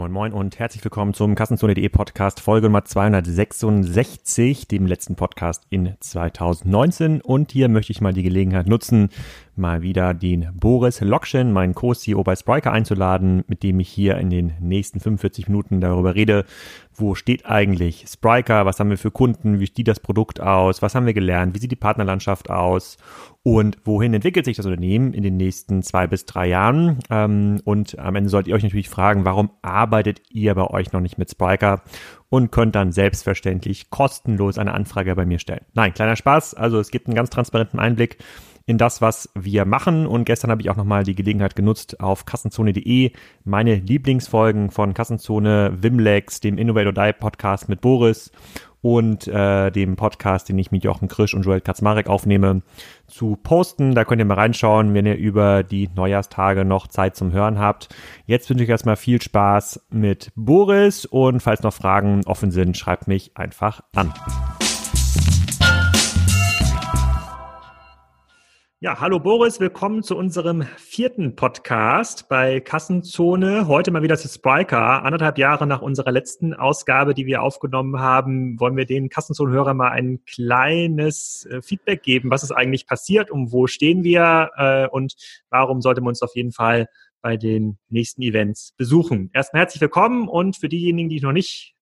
moin moin und herzlich willkommen zum Kassenzone.de Podcast Folge Nummer 266, dem letzten Podcast in 2019. Und hier möchte ich mal die Gelegenheit nutzen, mal wieder den Boris Lokschen, meinen Co-CEO bei Spriker einzuladen, mit dem ich hier in den nächsten 45 Minuten darüber rede, wo steht eigentlich Spriker, was haben wir für Kunden, wie sieht das Produkt aus, was haben wir gelernt, wie sieht die Partnerlandschaft aus und wohin entwickelt sich das Unternehmen in den nächsten zwei bis drei Jahren. Ähm, und am Ende sollt ihr euch natürlich fragen, warum arbeitet ihr bei euch noch nicht mit Spriker? und könnt dann selbstverständlich kostenlos eine Anfrage bei mir stellen. Nein, kleiner Spaß. Also es gibt einen ganz transparenten Einblick in das, was wir machen. Und gestern habe ich auch nochmal die Gelegenheit genutzt, auf kassenzone.de meine Lieblingsfolgen von Kassenzone, Wimlex, dem Innovate or Die Podcast mit Boris und äh, dem Podcast, den ich mit Jochen Krisch und Joel Kaczmarek aufnehme, zu posten. Da könnt ihr mal reinschauen, wenn ihr über die Neujahrstage noch Zeit zum Hören habt. Jetzt wünsche ich erstmal viel Spaß mit Boris und falls noch Fragen offen sind, schreibt mich einfach an. Ja, hallo Boris, willkommen zu unserem vierten Podcast bei Kassenzone. Heute mal wieder zu Spriker. Anderthalb Jahre nach unserer letzten Ausgabe, die wir aufgenommen haben, wollen wir den Kassenzone-Hörern mal ein kleines äh, Feedback geben. Was ist eigentlich passiert? Um wo stehen wir? Äh, und warum sollte man uns auf jeden Fall bei den nächsten Events besuchen? Erstmal herzlich willkommen und für diejenigen, die noch nicht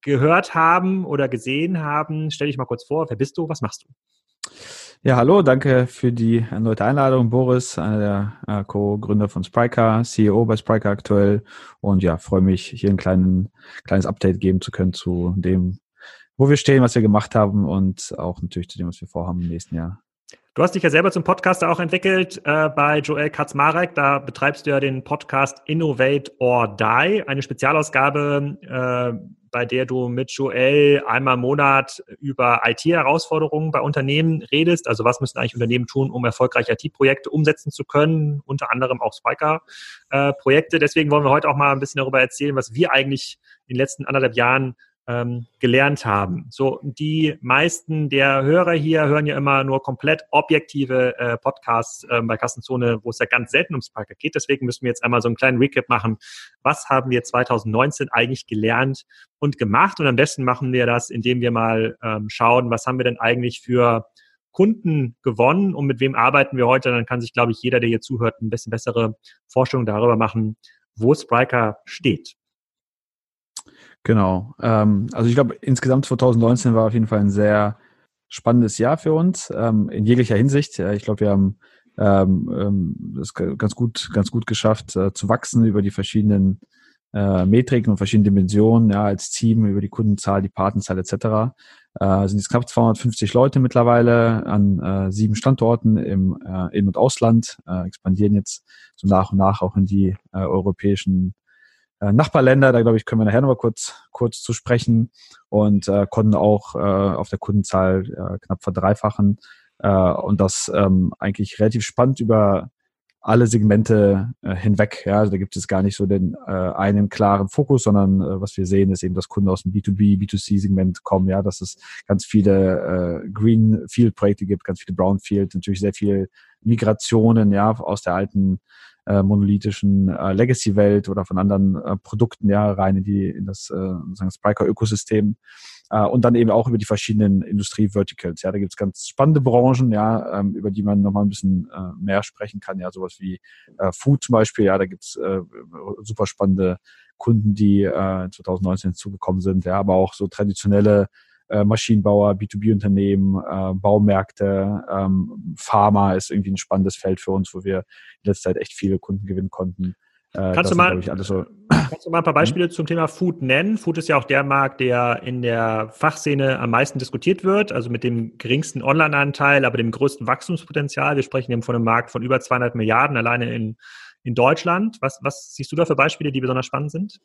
gehört haben oder gesehen haben, stell dich mal kurz vor. Wer bist du? Was machst du? Ja, hallo, danke für die erneute Einladung. Boris, einer der äh, Co-Gründer von Spryker, CEO bei Spryker aktuell. Und ja, freue mich, hier ein kleinen, kleines Update geben zu können zu dem, wo wir stehen, was wir gemacht haben und auch natürlich zu dem, was wir vorhaben im nächsten Jahr. Du hast dich ja selber zum Podcaster auch entwickelt äh, bei Joel Kaczmarek. Da betreibst du ja den Podcast Innovate or Die, eine Spezialausgabe, äh, bei der du mit Joel einmal im Monat über IT-Herausforderungen bei Unternehmen redest. Also was müssen eigentlich Unternehmen tun, um erfolgreich IT-Projekte umsetzen zu können, unter anderem auch Spiker-Projekte. Deswegen wollen wir heute auch mal ein bisschen darüber erzählen, was wir eigentlich in den letzten anderthalb Jahren ähm, gelernt haben. So, die meisten der Hörer hier hören ja immer nur komplett objektive äh, Podcasts äh, bei Kassenzone, wo es ja ganz selten ums Sparker geht. Deswegen müssen wir jetzt einmal so einen kleinen Recap machen. Was haben wir 2019 eigentlich gelernt und gemacht? Und am besten machen wir das, indem wir mal ähm, schauen, was haben wir denn eigentlich für Kunden gewonnen und mit wem arbeiten wir heute? Dann kann sich, glaube ich, jeder, der hier zuhört, ein bisschen bessere Vorstellung darüber machen, wo Spriker steht. Genau. Ähm, also ich glaube, insgesamt 2019 war auf jeden Fall ein sehr spannendes Jahr für uns ähm, in jeglicher Hinsicht. ich glaube, wir haben ähm, ähm, das ganz gut, ganz gut geschafft äh, zu wachsen über die verschiedenen äh, Metriken und verschiedene Dimensionen, ja, als Team, über die Kundenzahl, die Partnerzahl etc. Äh, sind jetzt knapp 250 Leute mittlerweile an äh, sieben Standorten im äh, In- und Ausland, äh, expandieren jetzt so nach und nach auch in die äh, europäischen Nachbarländer, da glaube ich, können wir nachher noch mal kurz, kurz zu sprechen. Und äh, konnten auch äh, auf der Kundenzahl äh, knapp verdreifachen. Äh, und das ähm, eigentlich relativ spannend über alle Segmente äh, hinweg. Ja, also da gibt es gar nicht so den äh, einen klaren Fokus, sondern äh, was wir sehen, ist eben, dass Kunden aus dem B2B, B2C-Segment kommen. Ja, dass es ganz viele äh, Greenfield-Projekte gibt, ganz viele Brownfield, natürlich sehr viel Migrationen, ja, aus der alten äh, monolithischen äh, Legacy-Welt oder von anderen äh, Produkten ja rein in die in das äh, Spriker-Ökosystem äh, und dann eben auch über die verschiedenen Industrie-Verticals. Ja, da gibt's ganz spannende Branchen, ja, ähm, über die man nochmal ein bisschen äh, mehr sprechen kann. Ja, sowas wie äh, Food zum Beispiel. Ja, da gibt's äh, super spannende Kunden, die äh, 2019 zugekommen sind. Ja, aber auch so traditionelle äh, Maschinenbauer, B2B-Unternehmen, äh, Baumärkte, ähm, Pharma ist irgendwie ein spannendes Feld für uns, wo wir in letzter Zeit echt viele Kunden gewinnen konnten. Äh, kannst, du mal, sind, so kannst du mal ein paar Beispiele mhm. zum Thema Food nennen? Food ist ja auch der Markt, der in der Fachszene am meisten diskutiert wird, also mit dem geringsten Online-Anteil, aber dem größten Wachstumspotenzial. Wir sprechen eben von einem Markt von über 200 Milliarden alleine in, in Deutschland. Was, was siehst du da für Beispiele, die besonders spannend sind?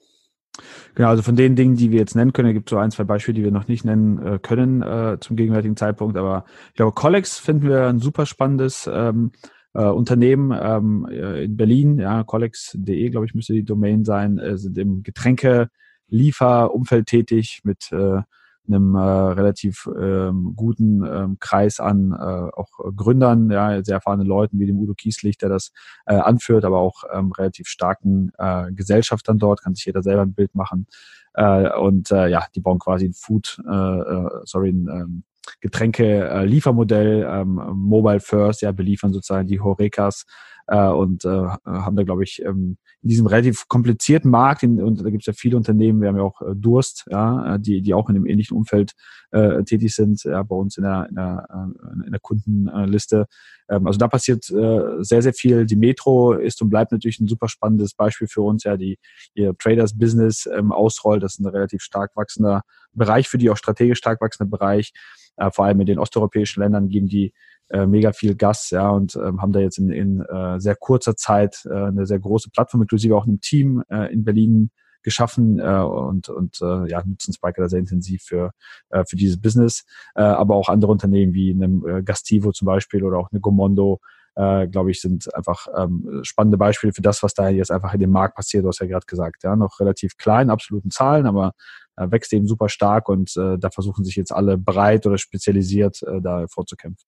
Genau, also von den Dingen, die wir jetzt nennen können, gibt es so ein, zwei Beispiele, die wir noch nicht nennen äh, können äh, zum gegenwärtigen Zeitpunkt. Aber ich glaube, Collex finden wir ein super spannendes ähm, äh, Unternehmen ähm, äh, in Berlin. Ja, collex.de, glaube ich, müsste die Domain sein, äh, sind im Getränkelieferumfeld tätig mit äh, einem äh, relativ ähm, guten ähm, Kreis an äh, auch Gründern, ja, sehr erfahrenen Leuten wie dem Udo Kieslich, der das äh, anführt, aber auch ähm, relativ starken äh, Gesellschaftern dort, kann sich jeder selber ein Bild machen. Äh, und äh, ja, die bauen quasi ein Food, äh, äh sorry, ein ähm, Getränke-Liefermodell, äh, ähm, Mobile First, ja, beliefern sozusagen die Horekas äh, und äh, haben da, glaube ich, ähm, in diesem relativ komplizierten Markt, in, und da gibt es ja viele Unternehmen, wir haben ja auch äh, Durst, ja, äh, die, die auch in dem ähnlichen Umfeld äh, tätig sind, ja, bei uns in der, in der, äh, in der Kundenliste. Ähm, also da passiert äh, sehr, sehr viel. Die Metro ist und bleibt natürlich ein super spannendes Beispiel für uns, ja, die ihr Traders Business ähm, ausrollt. Das ist ein relativ stark wachsender Bereich, für die auch strategisch stark wachsender Bereich. Äh, vor allem in den osteuropäischen Ländern geben die äh, mega viel Gas, ja, und ähm, haben da jetzt in, in äh, sehr kurzer Zeit äh, eine sehr große Plattform, inklusive auch einem Team äh, in Berlin geschaffen äh, und, und äh, ja, nutzen Spiker sehr intensiv für, äh, für dieses Business. Äh, aber auch andere Unternehmen wie einem äh, Gastivo zum Beispiel oder auch eine Gomondo, äh, glaube ich, sind einfach ähm, spannende Beispiele für das, was da jetzt einfach in dem Markt passiert. Du hast ja gerade gesagt, ja, noch relativ klein, absoluten Zahlen, aber äh, wächst eben super stark und äh, da versuchen sich jetzt alle breit oder spezialisiert äh, da vorzukämpfen.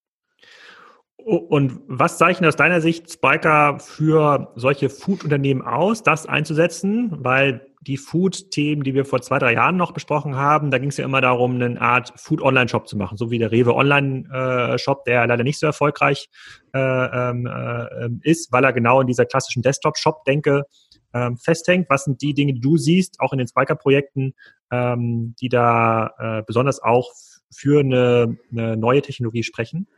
Und was zeichnet aus deiner Sicht Spiker für solche Food-Unternehmen aus, das einzusetzen? Weil die Food-Themen, die wir vor zwei, drei Jahren noch besprochen haben, da ging es ja immer darum, eine Art Food-Online-Shop zu machen, so wie der Rewe Online-Shop, der leider nicht so erfolgreich äh, ähm, äh, ist, weil er genau in dieser klassischen Desktop-Shop-Denke ähm, festhängt. Was sind die Dinge, die du siehst, auch in den Spiker-Projekten, ähm, die da äh, besonders auch für eine, eine neue Technologie sprechen?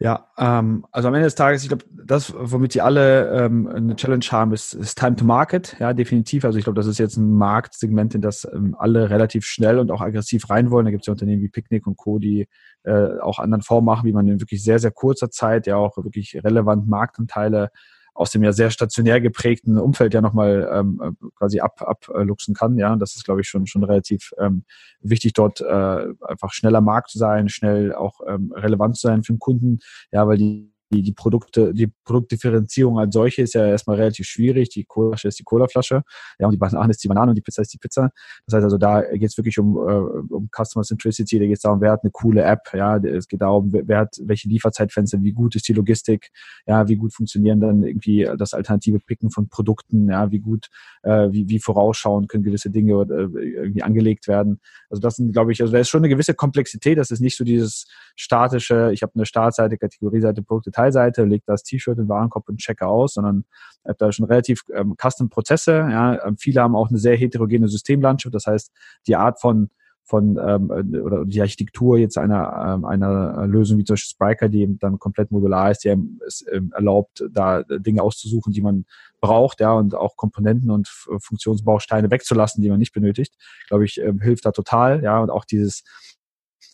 Ja, ähm, also am Ende des Tages, ich glaube, das, womit sie alle ähm, eine Challenge haben, ist, ist Time to Market. Ja, definitiv. Also ich glaube, das ist jetzt ein Marktsegment, in das ähm, alle relativ schnell und auch aggressiv rein wollen. Da gibt es ja Unternehmen wie Picnic und Co., die äh, auch anderen Formen machen, wie man in wirklich sehr, sehr kurzer Zeit ja auch wirklich relevant Marktanteile aus dem ja sehr stationär geprägten Umfeld ja nochmal ähm, äh, quasi ab, abluchsen kann. Ja, das ist, glaube ich, schon, schon relativ ähm, wichtig, dort äh, einfach schneller Markt zu sein, schnell auch ähm, relevant zu sein für den Kunden. Ja, weil die die, die Produkte, die Produktdifferenzierung als solche ist ja erstmal relativ schwierig. Die Colaflasche ist die Colaflasche, ja, und die Banane ist die Banane und die Pizza ist die Pizza. Das heißt also, da geht es wirklich um, äh, um Customer Centricity, da geht es darum, wer hat eine coole App, ja, es geht darum, wer hat welche Lieferzeitfenster, wie gut ist die Logistik, ja, wie gut funktionieren dann irgendwie das alternative Picken von Produkten, ja, wie gut, äh, wie, wie vorausschauen können gewisse Dinge äh, irgendwie angelegt werden. Also das sind, glaube ich, also da ist schon eine gewisse Komplexität, das ist nicht so dieses statische, ich habe eine Startseite, Kategorieseite, Produkte, Detailseite, lege das T-Shirt in Warenkorb und checke aus, sondern habe da schon relativ ähm, Custom-Prozesse. Ja. Ähm, viele haben auch eine sehr heterogene Systemlandschaft. Das heißt, die Art von von ähm, oder die Architektur jetzt einer ähm, einer Lösung wie zum Beispiel Spriker, die dann komplett modular ist, die es ähm, erlaubt, da Dinge auszusuchen, die man braucht, ja, und auch Komponenten und Funktionsbausteine wegzulassen, die man nicht benötigt, glaube ich, ähm, hilft da total, ja, und auch dieses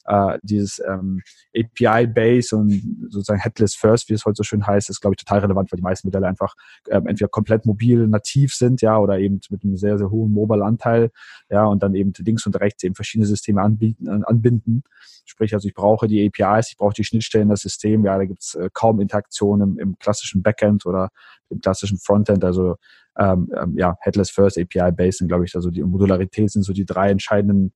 äh, dieses ähm, API-Base und sozusagen Headless First, wie es heute so schön heißt, ist, glaube ich, total relevant, weil die meisten Modelle einfach ähm, entweder komplett mobil nativ sind, ja, oder eben mit einem sehr, sehr hohen Mobile-Anteil, ja, und dann eben links und rechts eben verschiedene Systeme anbieten, anbinden. Sprich, also ich brauche die APIs, ich brauche die Schnittstellen, das System, ja, da gibt's äh, kaum Interaktion im, im klassischen Backend oder im klassischen Frontend, also ähm, ähm, ja, Headless First, API-Based sind, glaube ich, also die Modularität sind so die drei entscheidenden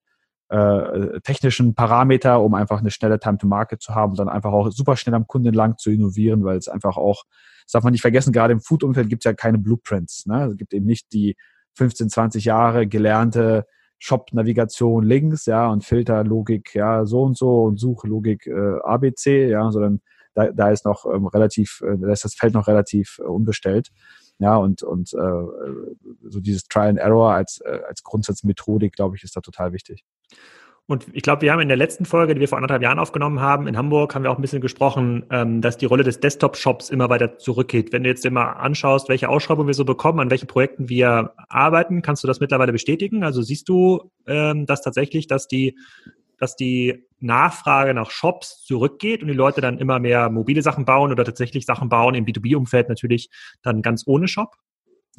äh, technischen Parameter, um einfach eine schnelle Time to Market zu haben und dann einfach auch super schnell am Kunden lang zu innovieren, weil es einfach auch, das darf man nicht vergessen, gerade im Food-Umfeld gibt es ja keine Blueprints. Ne? Es gibt eben nicht die 15, 20 Jahre gelernte Shop-Navigation links, ja, und Filterlogik, ja, so und so und Suchlogik äh, ABC, ja, sondern da, da ist noch ähm, relativ, äh, da ist das Feld noch relativ äh, unbestellt. Ja, und, und äh, so dieses Trial and Error als, äh, als Grundsatzmethodik, glaube ich, ist da total wichtig. Und ich glaube, wir haben in der letzten Folge, die wir vor anderthalb Jahren aufgenommen haben, in Hamburg, haben wir auch ein bisschen gesprochen, ähm, dass die Rolle des Desktop-Shops immer weiter zurückgeht. Wenn du jetzt immer anschaust, welche Ausschreibungen wir so bekommen, an welchen Projekten wir arbeiten, kannst du das mittlerweile bestätigen? Also siehst du ähm, das tatsächlich, dass die, dass die Nachfrage nach Shops zurückgeht und die Leute dann immer mehr mobile Sachen bauen oder tatsächlich Sachen bauen im B2B-Umfeld natürlich dann ganz ohne Shop?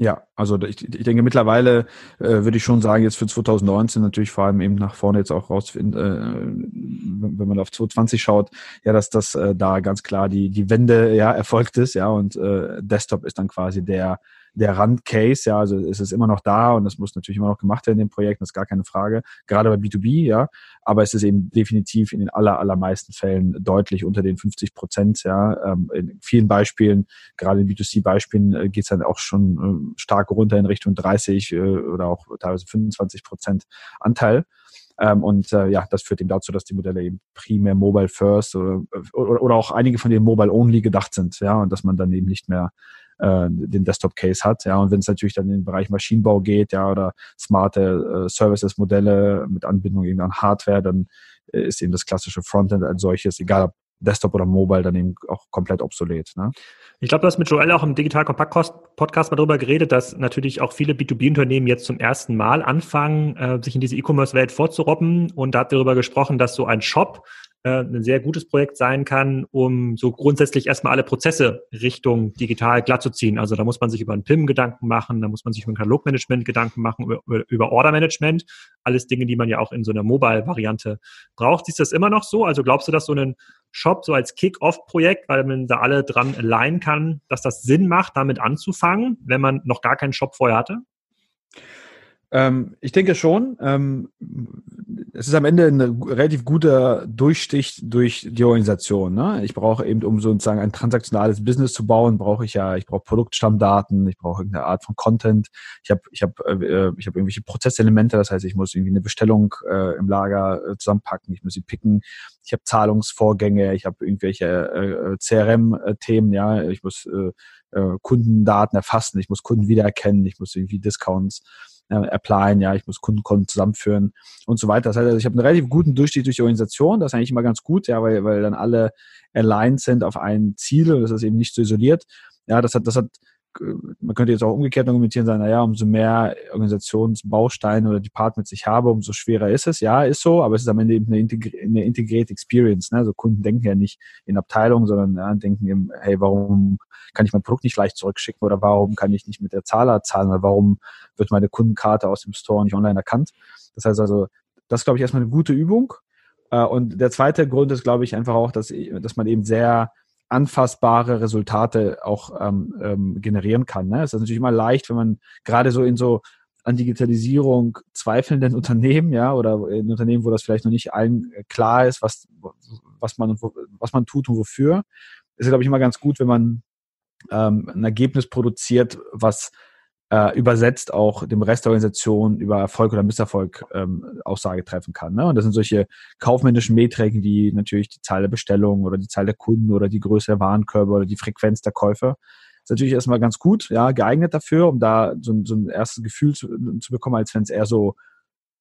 Ja, also ich, ich denke mittlerweile äh, würde ich schon sagen, jetzt für 2019 natürlich vor allem eben nach vorne jetzt auch rausfinden, äh, wenn man auf 2020 schaut, ja, dass das äh, da ganz klar die die Wende ja erfolgt ist, ja, und äh, Desktop ist dann quasi der der Randcase, ja, also es ist immer noch da und es muss natürlich immer noch gemacht werden in dem Projekt, das ist gar keine Frage, gerade bei B2B, ja, aber es ist eben definitiv in den aller, allermeisten Fällen deutlich unter den 50 Prozent, ja, ähm, in vielen Beispielen, gerade in B2C-Beispielen äh, geht es dann auch schon äh, stark runter in Richtung 30 äh, oder auch teilweise 25 Prozent Anteil. Ähm, und äh, ja, das führt eben dazu, dass die Modelle eben primär Mobile First oder, oder, oder auch einige von denen Mobile Only gedacht sind, ja, und dass man dann eben nicht mehr äh, den Desktop-Case hat. Ja, und wenn es natürlich dann in den Bereich Maschinenbau geht, ja, oder smarte äh, Services-Modelle mit Anbindung eben an Hardware, dann äh, ist eben das klassische Frontend als solches, egal ob Desktop oder Mobile, dann eben auch komplett obsolet. Ne? Ich glaube, du hast mit Joel auch im Digital Compact Podcast mal darüber geredet, dass natürlich auch viele B2B-Unternehmen jetzt zum ersten Mal anfangen, äh, sich in diese E-Commerce-Welt vorzurobben. Und da hat darüber gesprochen, dass so ein Shop äh, ein sehr gutes Projekt sein kann, um so grundsätzlich erstmal alle Prozesse Richtung digital glatt zu ziehen. Also da muss man sich über ein PIM Gedanken machen, da muss man sich über ein Katalogmanagement Gedanken machen, über, über Ordermanagement. Alles Dinge, die man ja auch in so einer Mobile-Variante braucht. Siehst du das immer noch so? Also glaubst du, dass so ein Shop so als Kick-Off-Projekt, weil man da alle dran leihen kann, dass das Sinn macht, damit anzufangen, wenn man noch gar keinen Shop vorher hatte? Ähm, ich denke schon. Ähm, es ist am Ende ein relativ guter Durchstich durch die Organisation. Ne? Ich brauche eben, um sozusagen ein transaktionales Business zu bauen, brauche ich ja, ich brauche Produktstammdaten, ich brauche irgendeine Art von Content. Ich habe, ich habe, äh, ich habe irgendwelche Prozesselemente. Das heißt, ich muss irgendwie eine Bestellung äh, im Lager äh, zusammenpacken. Ich muss sie picken. Ich habe Zahlungsvorgänge. Ich habe irgendwelche äh, CRM-Themen. Ja, ich muss äh, äh, Kundendaten erfassen. Ich muss Kunden wiedererkennen. Ich muss irgendwie Discounts äh, applyen, ja, ich muss Kundenkonten zusammenführen und so weiter. Das heißt, also ich habe einen relativ guten Durchstieg durch die Organisation, das ist eigentlich immer ganz gut, ja, weil, weil dann alle aligned sind auf ein Ziel und das ist eben nicht so isoliert. Ja, das hat, das hat man könnte jetzt auch umgekehrt argumentieren, sagen, naja, umso mehr Organisationsbausteine oder Departments ich habe, umso schwerer ist es. Ja, ist so, aber es ist am Ende eben eine, integri eine integrierte Experience. Ne? Also Kunden denken ja nicht in Abteilungen, sondern ja, denken eben, hey, warum kann ich mein Produkt nicht leicht zurückschicken oder warum kann ich nicht mit der Zahler zahlen oder warum wird meine Kundenkarte aus dem Store nicht online erkannt? Das heißt also, das ist, glaube ich, erstmal eine gute Übung. Äh, und der zweite Grund ist, glaube ich, einfach auch, dass, dass man eben sehr anfassbare Resultate auch ähm, ähm, generieren kann. Ne? Es ist natürlich immer leicht, wenn man gerade so in so an Digitalisierung zweifelnden Unternehmen, ja, oder in Unternehmen, wo das vielleicht noch nicht allen äh, klar ist, was, was man, was man tut und wofür, ist glaube ich, immer ganz gut, wenn man ähm, ein Ergebnis produziert, was äh, übersetzt auch dem Rest der Organisation über Erfolg oder Misserfolg ähm, Aussage treffen kann. Ne? Und das sind solche kaufmännischen Metriken wie natürlich die Zahl der Bestellungen oder die Zahl der Kunden oder die Größe der Warenkörbe oder die Frequenz der Käufer. Das ist natürlich erstmal ganz gut, ja, geeignet dafür, um da so, so ein erstes Gefühl zu, zu bekommen, als wenn es eher so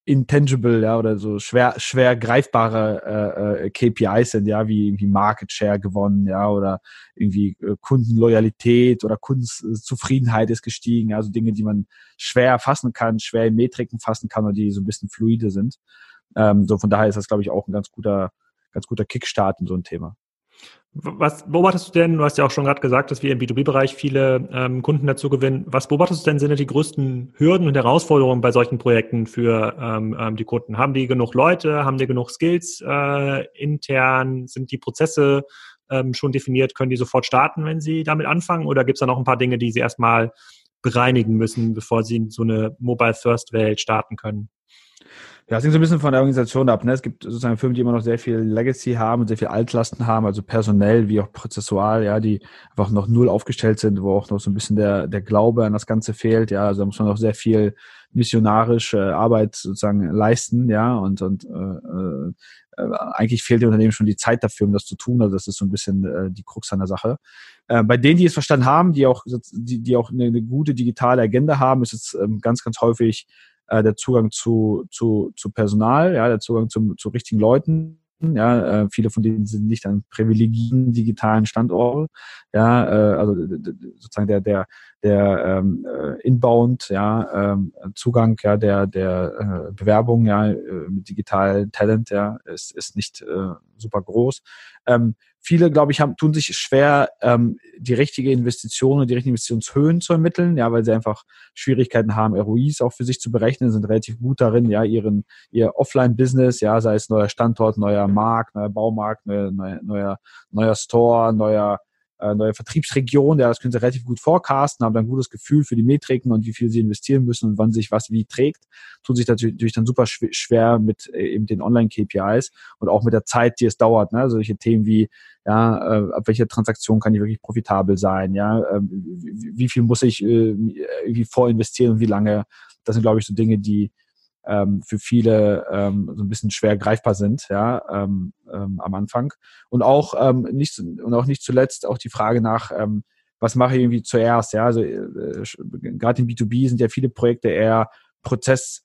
intangible, ja, oder so schwer, schwer greifbare äh, äh KPIs sind, ja, wie irgendwie Market Share gewonnen, ja, oder irgendwie äh, Kundenloyalität oder Kundenzufriedenheit ist gestiegen, also Dinge, die man schwer fassen kann, schwer in Metriken fassen kann und die so ein bisschen fluide sind. Ähm, so von daher ist das, glaube ich, auch ein ganz guter, ganz guter Kickstart in so ein Thema. Was beobachtest du denn? Du hast ja auch schon gerade gesagt, dass wir im B2B-Bereich viele ähm, Kunden dazu gewinnen. Was beobachtest du denn sind die größten Hürden und Herausforderungen bei solchen Projekten für ähm, ähm, die Kunden? Haben die genug Leute? Haben die genug Skills äh, intern? Sind die Prozesse ähm, schon definiert? Können die sofort starten, wenn sie damit anfangen? Oder gibt es da noch ein paar Dinge, die sie erstmal bereinigen müssen, bevor sie in so eine Mobile-First-Welt starten können? Ja, es hängt so ein bisschen von der Organisation ab. Ne? Es gibt sozusagen Firmen, die immer noch sehr viel Legacy haben und sehr viel Altlasten haben, also personell wie auch prozessual, ja, die einfach noch null aufgestellt sind, wo auch noch so ein bisschen der, der Glaube an das Ganze fehlt. Ja, also da muss man noch sehr viel missionarische Arbeit sozusagen leisten, ja, und, und äh, äh, eigentlich fehlt dem Unternehmen schon die Zeit dafür, um das zu tun. Also das ist so ein bisschen äh, die Krux an der Sache. Äh, bei denen, die es verstanden haben, die auch, die, die auch eine, eine gute digitale Agenda haben, ist es ähm, ganz, ganz häufig äh, der Zugang zu, zu, zu Personal, ja, der Zugang zu, zu richtigen Leuten. Ja, äh, viele von denen sind nicht an privilegierten digitalen Standorten. Ja, äh, also sozusagen der der der ähm, äh, Inbound, ja, ähm, Zugang, ja, der der äh, Bewerbung, ja, äh, mit digital Talent, ja, ist ist nicht äh, super groß. Ähm, viele, glaube ich, haben, tun sich schwer, ähm, die richtige Investition und die richtigen Investitionshöhen zu ermitteln, ja, weil sie einfach Schwierigkeiten haben, ROIs auch für sich zu berechnen, sind relativ gut darin, ja, ihren, ihr Offline-Business, ja, sei es neuer Standort, neuer Markt, neuer Baumarkt, neuer, neuer, neuer Store, neuer äh, neue Vertriebsregion, ja, das können sie relativ gut forecasten, haben dann ein gutes Gefühl für die Metriken und wie viel sie investieren müssen und wann sich was wie trägt, tun sich natürlich dann super schwer mit äh, eben den Online-KPIs und auch mit der Zeit, die es dauert. Ne? Solche Themen wie, ja, äh, ab welcher Transaktion kann ich wirklich profitabel sein, ja, äh, wie, viel muss ich irgendwie vorinvestieren und wie lange. Das sind, glaube ich, so Dinge, die ähm, für viele ähm, so ein bisschen schwer greifbar sind, ja, ähm, ähm, am Anfang. Und auch ähm, nicht und auch nicht zuletzt auch die Frage nach, ähm, was mache ich irgendwie zuerst, ja, also äh, gerade in B2B sind ja viele Projekte eher Prozess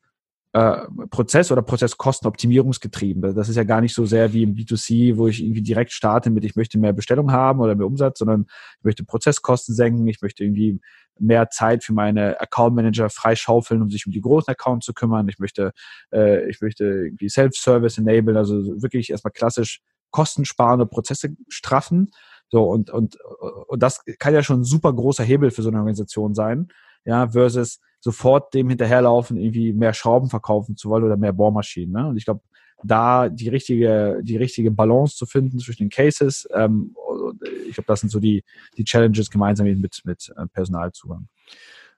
äh, Prozess- oder Prozesskostenoptimierungsgetrieben. Das ist ja gar nicht so sehr wie im B2C, wo ich irgendwie direkt starte mit, ich möchte mehr Bestellung haben oder mehr Umsatz, sondern ich möchte Prozesskosten senken, ich möchte irgendwie mehr Zeit für meine Account Manager freischaufeln, um sich um die großen Accounts zu kümmern. Ich möchte, äh, ich möchte irgendwie Self-Service enablen, also wirklich erstmal klassisch Kosten sparen und Prozesse straffen. So, und, und, und das kann ja schon ein super großer Hebel für so eine Organisation sein, ja, versus sofort dem hinterherlaufen, irgendwie mehr Schrauben verkaufen zu wollen oder mehr Bohrmaschinen. Ne? Und ich glaube, da die richtige, die richtige Balance zu finden zwischen den Cases, ähm, ich glaube, das sind so die, die Challenges gemeinsam mit, mit äh, Personalzugang.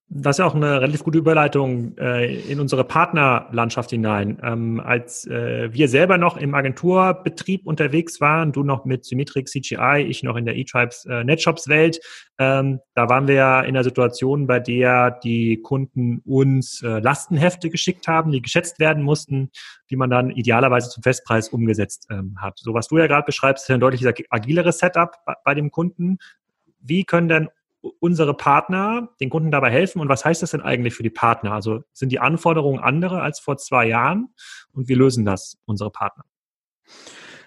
Das ist ja auch eine relativ gute Überleitung äh, in unsere Partnerlandschaft hinein. Ähm, als äh, wir selber noch im Agenturbetrieb unterwegs waren, du noch mit Symmetric CGI, ich noch in der eTribes äh, Netshops Welt, ähm, da waren wir ja in der Situation, bei der die Kunden uns äh, Lastenhefte geschickt haben, die geschätzt werden mussten, die man dann idealerweise zum Festpreis umgesetzt ähm, hat. So was du ja gerade beschreibst, ist ein deutlich agileres Setup bei, bei dem Kunden. Wie können denn unsere Partner den Kunden dabei helfen. Und was heißt das denn eigentlich für die Partner? Also sind die Anforderungen andere als vor zwei Jahren? Und wie lösen das unsere Partner?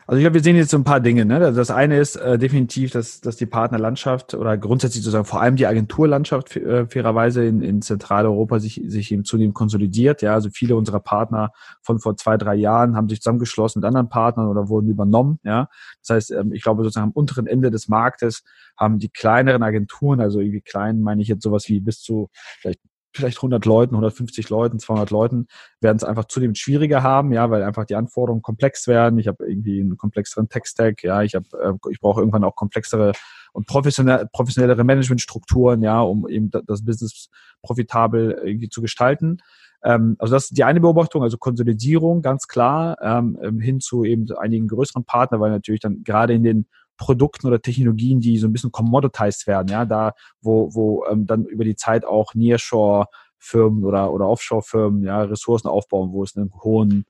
Also ich glaube, wir sehen jetzt so ein paar Dinge. Ne? Das eine ist äh, definitiv, dass, dass die Partnerlandschaft oder grundsätzlich sozusagen vor allem die Agenturlandschaft äh, fairerweise in, in Zentraleuropa sich, sich eben zunehmend konsolidiert. Ja, also viele unserer Partner von vor zwei, drei Jahren haben sich zusammengeschlossen mit anderen Partnern oder wurden übernommen. Ja, das heißt, ähm, ich glaube sozusagen am unteren Ende des Marktes haben die kleineren Agenturen, also irgendwie klein meine ich jetzt sowas wie bis zu vielleicht vielleicht 100 Leuten, 150 Leuten, 200 Leuten, werden es einfach zunehmend schwieriger haben, ja, weil einfach die Anforderungen komplex werden. Ich habe irgendwie einen komplexeren Tech-Stack, ja, ich habe, äh, ich brauche irgendwann auch komplexere und professionell, professionellere Managementstrukturen, ja, um eben das Business profitabel irgendwie zu gestalten. Ähm, also das ist die eine Beobachtung, also Konsolidierung, ganz klar, ähm, ähm hin zu eben einigen größeren Partnern, weil natürlich dann gerade in den Produkten oder Technologien, die so ein bisschen commoditized werden, ja, da wo, wo ähm, dann über die Zeit auch Nearshore-Firmen oder, oder Offshore-Firmen ja, Ressourcen aufbauen, wo es einen hohen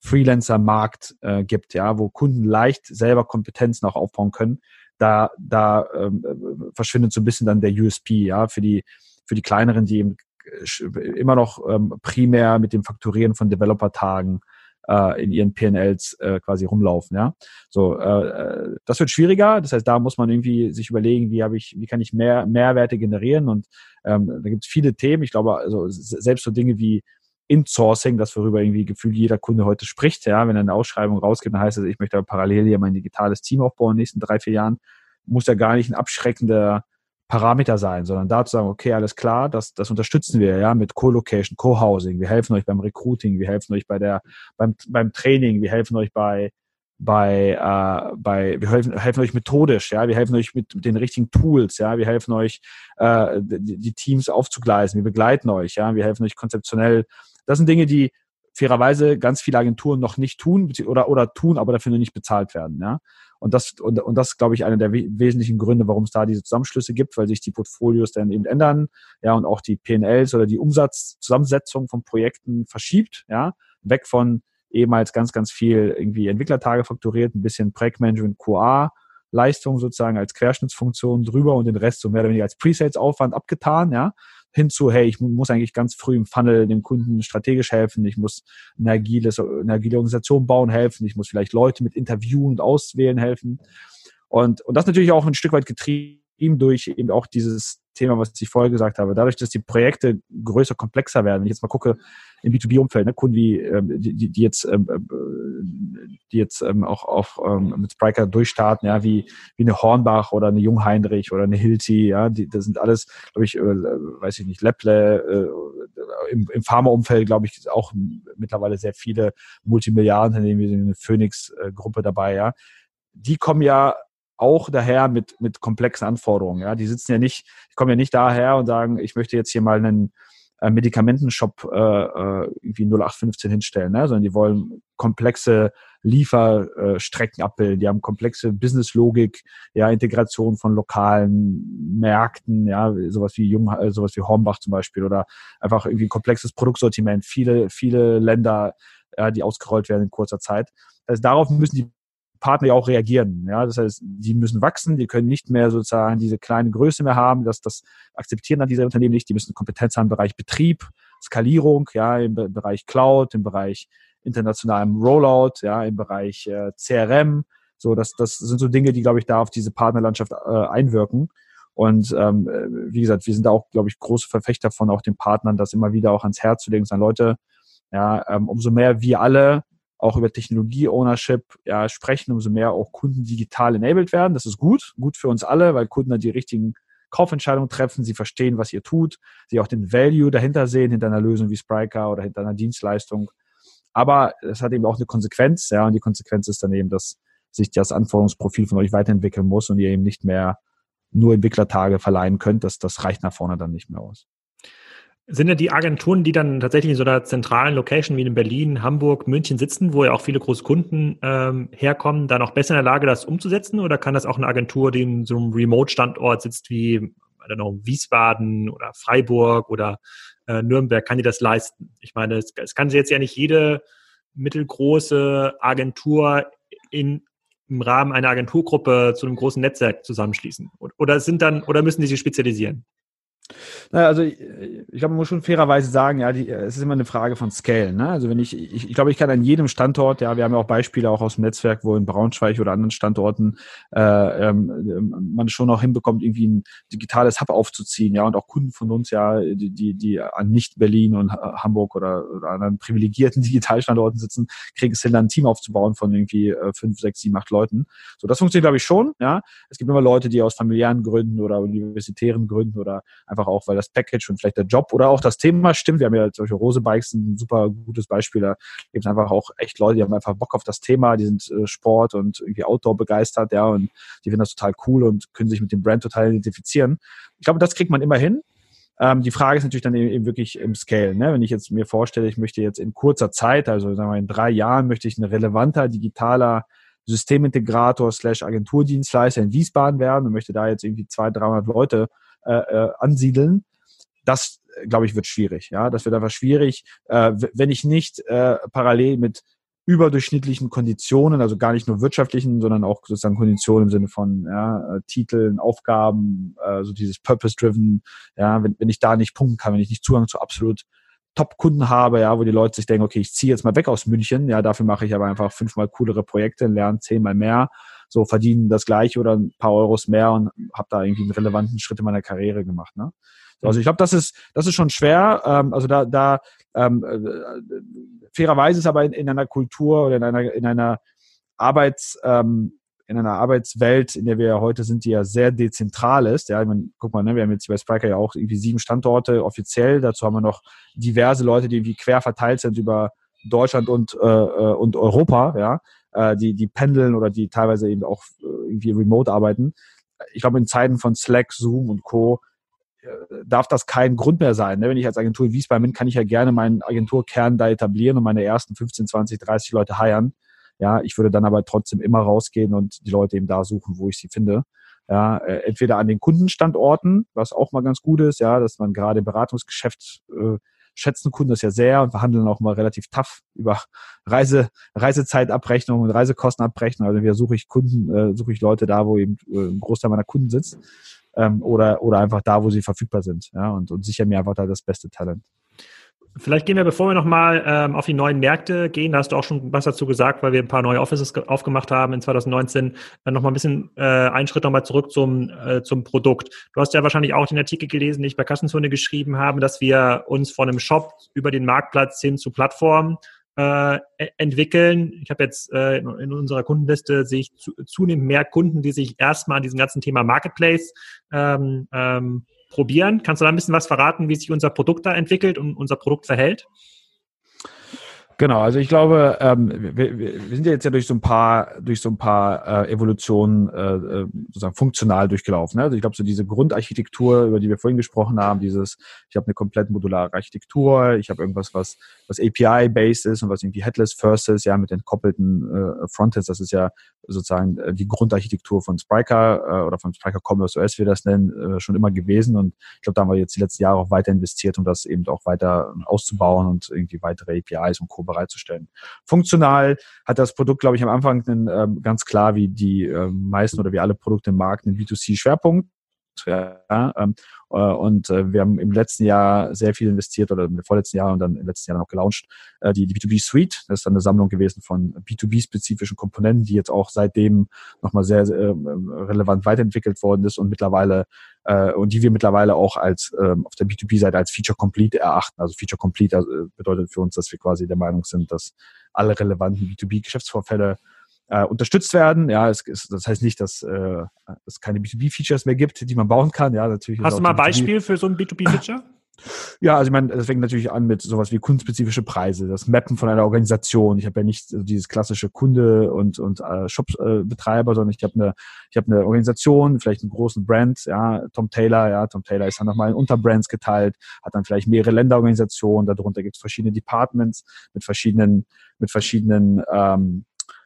Freelancer-Markt äh, gibt, ja, wo Kunden leicht selber Kompetenzen auch aufbauen können, da, da ähm, äh, verschwindet so ein bisschen dann der USP, ja, für die, für die kleineren, die eben äh, immer noch ähm, primär mit dem Fakturieren von Developer-Tagen äh, in ihren PNLs äh, quasi rumlaufen. Ja, so äh, äh, das wird schwieriger. Das heißt, da muss man irgendwie sich überlegen, wie habe ich, wie kann ich mehr Mehrwerte generieren und ähm, da gibt es viele Themen. Ich glaube, also selbst so Dinge wie Insourcing, das worüber irgendwie gefühlt jeder Kunde heute spricht. Ja, wenn eine Ausschreibung rausgibt, dann heißt es, ich möchte parallel hier mein digitales Team aufbauen in den nächsten drei, vier Jahren, muss ja gar nicht ein abschreckender Parameter sein, sondern da zu sagen, okay, alles klar, das, das unterstützen wir ja mit Co-Location, Co-Housing, wir helfen euch beim Recruiting, wir helfen euch bei der, beim, beim Training, wir helfen euch bei, bei, äh, bei wir helfen, helfen euch methodisch, ja, wir helfen euch mit, mit den richtigen Tools, ja, wir helfen euch äh, die, die Teams aufzugleisen, wir begleiten euch, ja, wir helfen euch konzeptionell. Das sind Dinge, die fairerweise ganz viele Agenturen noch nicht tun oder, oder tun, aber dafür nicht bezahlt werden. Ja? Und das, und, und das glaube ich, einer der wesentlichen Gründe, warum es da diese Zusammenschlüsse gibt, weil sich die Portfolios dann eben ändern, ja, und auch die PNLs oder die Umsatzzusammensetzung von Projekten verschiebt, ja, weg von ehemals ganz, ganz viel irgendwie Entwicklertage fakturiert, ein bisschen Projektmanagement QA, Leistung sozusagen als Querschnittsfunktion drüber und den Rest so mehr oder weniger als Presales-Aufwand abgetan, ja, hinzu, hey, ich muss eigentlich ganz früh im Funnel dem Kunden strategisch helfen, ich muss eine agile, eine agile Organisation bauen helfen, ich muss vielleicht Leute mit interviewen und auswählen helfen. Und, und das natürlich auch ein Stück weit getrieben durch eben auch dieses Thema, was ich vorher gesagt habe. Dadurch, dass die Projekte größer, komplexer werden, wenn ich jetzt mal gucke, im B2B-Umfeld, ne, Kunden wie, ähm, die, die jetzt, ähm, äh, die jetzt ähm, auch, auch ähm, mit Spriker durchstarten, ja, wie, wie eine Hornbach oder eine Jungheinrich oder eine Hilti, ja, die, das sind alles, glaube ich, äh, weiß ich nicht, Lepple, äh, im, im Pharmaumfeld, glaube ich, auch mittlerweile sehr viele Multimilliarden, in denen wir eine Phoenix-Gruppe dabei, ja. Die kommen ja auch daher mit, mit komplexen Anforderungen. Ja, die sitzen ja nicht, die kommen ja nicht daher und sagen, ich möchte jetzt hier mal einen äh, Medikamentenshop äh, äh irgendwie 0815 hinstellen, ne? sondern die wollen komplexe Lieferstrecken abbilden, die haben komplexe Businesslogik, ja, Integration von lokalen Märkten, ja, sowas wie Jung, äh, sowas wie Hornbach zum Beispiel oder einfach irgendwie komplexes Produktsortiment, viele, viele Länder, ja, die ausgerollt werden in kurzer Zeit. Also darauf müssen die Partner ja auch reagieren. Ja, das heißt, die müssen wachsen, die können nicht mehr sozusagen diese kleine Größe mehr haben. Das, das akzeptieren dann diese Unternehmen nicht. Die müssen Kompetenz haben im Bereich Betrieb, Skalierung, ja, im Bereich Cloud, im Bereich internationalem Rollout, ja, im Bereich äh, CRM. So, das, das sind so Dinge, die, glaube ich, da auf diese Partnerlandschaft äh, einwirken. Und ähm, äh, wie gesagt, wir sind da auch, glaube ich, große Verfechter von auch den Partnern, das immer wieder auch ans Herz zu legen, sagen, Leute, ja, ähm, umso mehr wir alle auch über Technologie-Ownership ja, sprechen, umso mehr auch Kunden digital enabled werden. Das ist gut, gut für uns alle, weil Kunden dann die richtigen Kaufentscheidungen treffen, sie verstehen, was ihr tut, sie auch den Value dahinter sehen, hinter einer Lösung wie Spriker oder hinter einer Dienstleistung. Aber es hat eben auch eine Konsequenz, ja, und die Konsequenz ist dann eben, dass sich das Anforderungsprofil von euch weiterentwickeln muss und ihr eben nicht mehr nur Entwicklertage verleihen könnt. Das, das reicht nach vorne dann nicht mehr aus. Sind ja die Agenturen, die dann tatsächlich in so einer zentralen Location wie in Berlin, Hamburg, München sitzen, wo ja auch viele große Kunden ähm, herkommen, dann auch besser in der Lage, das umzusetzen? Oder kann das auch eine Agentur, die in so einem Remote-Standort sitzt wie I don't know, Wiesbaden oder Freiburg oder äh, Nürnberg, kann die das leisten? Ich meine, es, es kann sich jetzt ja nicht jede mittelgroße Agentur in, im Rahmen einer Agenturgruppe zu einem großen Netzwerk zusammenschließen. Oder sind dann, oder müssen die sich spezialisieren? Naja, also ich, ich glaube, man muss schon fairerweise sagen, ja, die, es ist immer eine Frage von Scale. Ne? Also wenn ich, ich, ich glaube, ich kann an jedem Standort, ja, wir haben ja auch Beispiele auch aus dem Netzwerk, wo in Braunschweig oder anderen Standorten äh, ähm, man schon noch hinbekommt, irgendwie ein digitales Hub aufzuziehen, ja, und auch Kunden von uns, ja, die, die, die an nicht Berlin und Hamburg oder, oder anderen privilegierten Digitalstandorten sitzen, kriegen es hin, dann ein Team aufzubauen von irgendwie äh, fünf, sechs, sieben, acht Leuten. So, das funktioniert, glaube ich, schon, ja. Es gibt immer Leute, die aus familiären Gründen oder universitären Gründen oder einfach auch, weil das Package und vielleicht der Job oder auch das Thema stimmt. Wir haben ja solche Rose Bikes ein super gutes Beispiel. Da gibt es einfach auch echt Leute, die haben einfach Bock auf das Thema, die sind äh, Sport und irgendwie Outdoor begeistert, ja, und die finden das total cool und können sich mit dem Brand total identifizieren. Ich glaube, das kriegt man immer hin. Ähm, die Frage ist natürlich dann eben, wirklich im Scale. Ne? Wenn ich jetzt mir vorstelle, ich möchte jetzt in kurzer Zeit, also sagen wir in drei Jahren, möchte ich ein relevanter digitaler Systemintegrator slash Agenturdienstleister in Wiesbaden werden und möchte da jetzt irgendwie 200, 300 Leute äh, äh, ansiedeln. Das, glaube ich, wird schwierig. Ja, das wird einfach schwierig, äh, wenn ich nicht äh, parallel mit überdurchschnittlichen Konditionen, also gar nicht nur wirtschaftlichen, sondern auch sozusagen Konditionen im Sinne von ja, äh, Titeln, Aufgaben, äh, so dieses Purpose-driven, ja, wenn, wenn ich da nicht punkten kann, wenn ich nicht Zugang zu absolut Top-Kunden habe, ja, wo die Leute sich denken, okay, ich ziehe jetzt mal weg aus München, ja, dafür mache ich aber einfach fünfmal coolere Projekte, lerne zehnmal mehr so verdienen das gleiche oder ein paar Euros mehr und habe da irgendwie einen relevanten Schritt in meiner Karriere gemacht. Ne? So, also ich glaube, das ist das ist schon schwer. Ähm, also da da ähm, äh, fairerweise ist aber in, in einer Kultur oder in einer in einer Arbeits ähm, in einer Arbeitswelt, in der wir ja heute sind, die ja sehr dezentral ist. Ja, ich meine, guck mal, ne, wir haben jetzt bei Spriker ja auch irgendwie sieben Standorte offiziell. Dazu haben wir noch diverse Leute, die irgendwie quer verteilt sind über Deutschland und, äh, äh und Europa. Ja, äh, die, die pendeln oder die teilweise eben auch äh, irgendwie remote arbeiten. Ich glaube, in Zeiten von Slack, Zoom und Co. Äh, darf das kein Grund mehr sein. Ne? Wenn ich als Agentur in Wiesbaden bin, kann ich ja gerne meinen Agenturkern da etablieren und meine ersten 15, 20, 30 Leute heiern. Ja, ich würde dann aber trotzdem immer rausgehen und die Leute eben da suchen, wo ich sie finde. Ja, entweder an den Kundenstandorten, was auch mal ganz gut ist, ja, dass man gerade im Beratungsgeschäft äh, schätzen Kunden das ja sehr und verhandeln auch mal relativ tough über Reise, Reisezeitabrechnung und Reisekostenabrechnung. Also wir suche ich Kunden, äh, suche ich Leute da, wo eben äh, ein Großteil meiner Kunden sitzt. Ähm, oder, oder einfach da, wo sie verfügbar sind. Ja, und, und sicher mir einfach da das beste Talent. Vielleicht gehen wir, bevor wir nochmal ähm, auf die neuen Märkte gehen, da hast du auch schon was dazu gesagt, weil wir ein paar neue Offices aufgemacht haben in 2019, dann nochmal ein bisschen äh, einen Schritt nochmal zurück zum, äh, zum Produkt. Du hast ja wahrscheinlich auch den Artikel gelesen, den ich bei Kassenzone geschrieben habe, dass wir uns von einem Shop über den Marktplatz hin zu Plattformen äh, e-, entwickeln. Ich habe jetzt äh, in unserer Kundenliste sehe ich zu, zunehmend mehr Kunden, die sich erstmal an diesem ganzen Thema Marketplace ähm, ähm, probieren. Kannst du da ein bisschen was verraten, wie sich unser Produkt da entwickelt und unser Produkt verhält? Genau, also ich glaube, ähm, wir, wir sind ja jetzt ja durch so ein paar, durch so ein paar äh, Evolutionen äh, äh sozusagen funktional durchgelaufen. Ne? Also ich glaube, so diese Grundarchitektur, über die wir vorhin gesprochen haben, dieses, ich habe eine komplett modulare Architektur, ich habe irgendwas, was, was API-based ist und was irgendwie headless first ist, ja, mit entkoppelten äh, Frontends, das ist ja sozusagen äh, die Grundarchitektur von Spryker äh, oder von Spryker Commerce OS, wie wir das nennen, äh, schon immer gewesen. Und ich glaube, da haben wir jetzt die letzten Jahre auch weiter investiert, um das eben auch weiter auszubauen und irgendwie weitere APIs und Co bereitzustellen. Funktional hat das Produkt, glaube ich, am Anfang einen, ähm, ganz klar wie die äh, meisten oder wie alle Produkte im Markt einen B2C-Schwerpunkt. Ja, ähm, äh, und äh, wir haben im letzten Jahr sehr viel investiert oder im vorletzten Jahr und dann im letzten Jahr noch gelauncht, äh, die, die B2B Suite. Das ist dann eine Sammlung gewesen von B2B-spezifischen Komponenten, die jetzt auch seitdem nochmal sehr, sehr äh, relevant weiterentwickelt worden ist und mittlerweile äh, und die wir mittlerweile auch als äh, auf der B2B-Seite als Feature Complete erachten. Also Feature Complete äh, bedeutet für uns, dass wir quasi der Meinung sind, dass alle relevanten B2B-Geschäftsvorfälle äh, unterstützt werden. Ja, es, es, das heißt nicht, dass äh, es keine B2B-Features mehr gibt, die man bauen kann. Ja, natürlich. Hast du mal ein Beispiel für so ein B2B-Feature? Ja, also ich meine, das fängt natürlich an mit sowas wie kundenspezifische Preise, das Mappen von einer Organisation. Ich habe ja nicht dieses klassische Kunde und und äh, Shop-Betreiber, sondern ich habe eine ich habe eine Organisation, vielleicht einen großen Brand, ja, Tom Taylor, ja, Tom Taylor ist dann nochmal in Unterbrands geteilt, hat dann vielleicht mehrere Länderorganisationen, darunter gibt es verschiedene Departments mit verschiedenen mit verschiedenen ähm,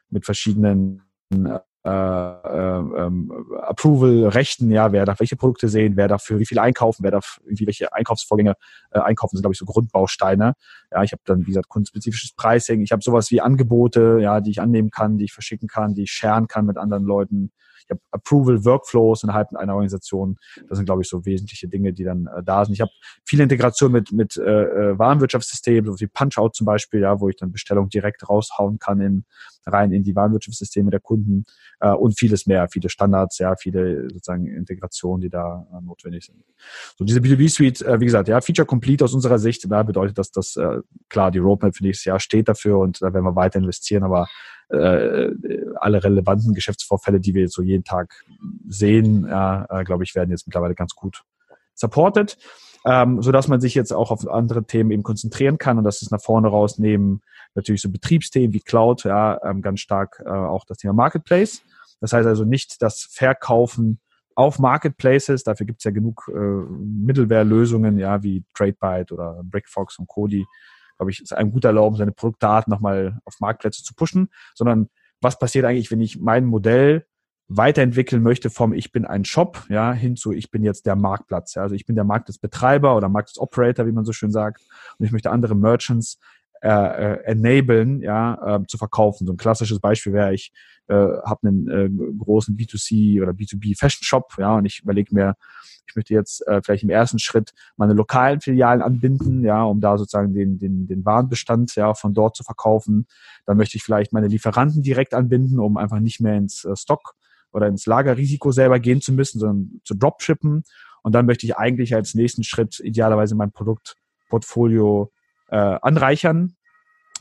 mit verschiedenen äh, äh, ähm, Approval-Rechten, ja, wer darf welche Produkte sehen, wer darf für wie viel einkaufen, wer darf irgendwie welche Einkaufsvorgänge äh, einkaufen, sind, glaube ich, so Grundbausteine. Ja, ich habe dann, wie gesagt, kundenspezifisches Pricing, ich habe sowas wie Angebote, ja, die ich annehmen kann, die ich verschicken kann, die ich sharen kann mit anderen Leuten ich habe Approval Workflows innerhalb einer Organisation. Das sind, glaube ich, so wesentliche Dinge, die dann äh, da sind. Ich habe viele Integration mit, mit äh, äh Warenwirtschaftssystemen, so wie Punch-Out zum Beispiel, ja, wo ich dann Bestellungen direkt raushauen kann in, rein in die Warenwirtschaftssysteme der Kunden äh, und vieles mehr, viele Standards, ja, viele sozusagen Integrationen, die da äh, notwendig sind. So diese B2B-Suite, äh, wie gesagt, ja, Feature Complete aus unserer Sicht, da bedeutet das, dass äh, klar die Roadmap für nächstes Jahr steht dafür und da werden wir weiter investieren, aber äh, alle relevanten Geschäftsvorfälle, die wir jetzt so jeden Tag sehen, ja, äh, glaube ich, werden jetzt mittlerweile ganz gut supported, ähm, so dass man sich jetzt auch auf andere Themen eben konzentrieren kann und das ist nach vorne rausnehmen natürlich so Betriebsthemen wie Cloud, ja, ähm, ganz stark äh, auch das Thema Marketplace. Das heißt also nicht das Verkaufen auf Marketplaces, dafür gibt es ja genug äh, Middleware-Lösungen, ja, wie TradeByte oder BrickFox und Cody, glaube ich, ist einem gut erlauben, seine Produktdaten nochmal auf Marktplätze zu pushen, sondern was passiert eigentlich, wenn ich mein Modell weiterentwickeln möchte vom ich bin ein Shop, ja, hin zu ich bin jetzt der Marktplatz. Ja, also ich bin der Marktplatzbetreiber oder Marktplatzoperator, wie man so schön sagt, und ich möchte andere Merchants äh, äh, enablen, ja, äh, zu verkaufen. So ein klassisches Beispiel wäre, ich äh, habe einen äh, großen B2C oder B2B Fashion Shop, ja, und ich überlege mir, ich möchte jetzt äh, vielleicht im ersten Schritt meine lokalen Filialen anbinden, ja, um da sozusagen den, den, den Warenbestand ja von dort zu verkaufen. Dann möchte ich vielleicht meine Lieferanten direkt anbinden, um einfach nicht mehr ins äh, Stock oder ins Lagerrisiko selber gehen zu müssen, sondern zu Dropshippen. Und dann möchte ich eigentlich als nächsten Schritt idealerweise mein Produktportfolio äh, anreichern,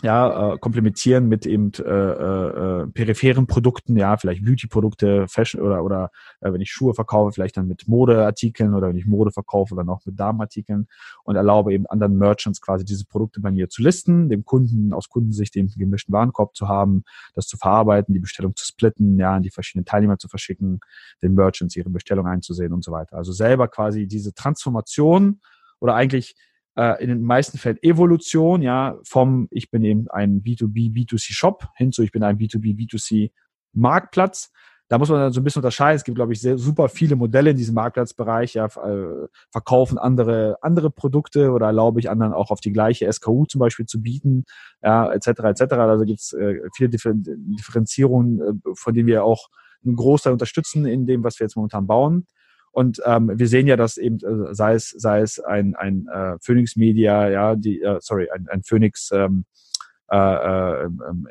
ja, äh, komplementieren mit eben äh, äh, peripheren Produkten, ja, vielleicht Beauty-Produkte, Fashion oder oder äh, wenn ich Schuhe verkaufe, vielleicht dann mit Modeartikeln oder wenn ich Mode verkaufe, dann auch mit Damenartikeln und erlaube eben anderen Merchants quasi diese Produkte bei mir zu listen, dem Kunden aus Kundensicht den gemischten Warenkorb zu haben, das zu verarbeiten, die Bestellung zu splitten, ja, an die verschiedenen Teilnehmer zu verschicken, den Merchants ihre Bestellung einzusehen und so weiter. Also selber quasi diese Transformation oder eigentlich äh, in den meisten Fällen Evolution, ja, vom ich bin eben ein B2B, B2C Shop hin zu ich bin ein B2B, B2C Marktplatz. Da muss man dann so ein bisschen unterscheiden. Es gibt, glaube ich, sehr, super viele Modelle in diesem Marktplatzbereich. Ja, äh, verkaufen andere andere Produkte oder erlaube ich anderen auch auf die gleiche SKU zum Beispiel zu bieten, ja, etc. etc. Also gibt es äh, viele Differenzierungen, äh, von denen wir auch einen Großteil unterstützen in dem, was wir jetzt momentan bauen. Und ähm, wir sehen ja, dass eben, äh, sei es, sei es ein, ein äh, Phoenix Media, ja, die, äh, sorry, ein, ein Phoenix ähm, äh, äh,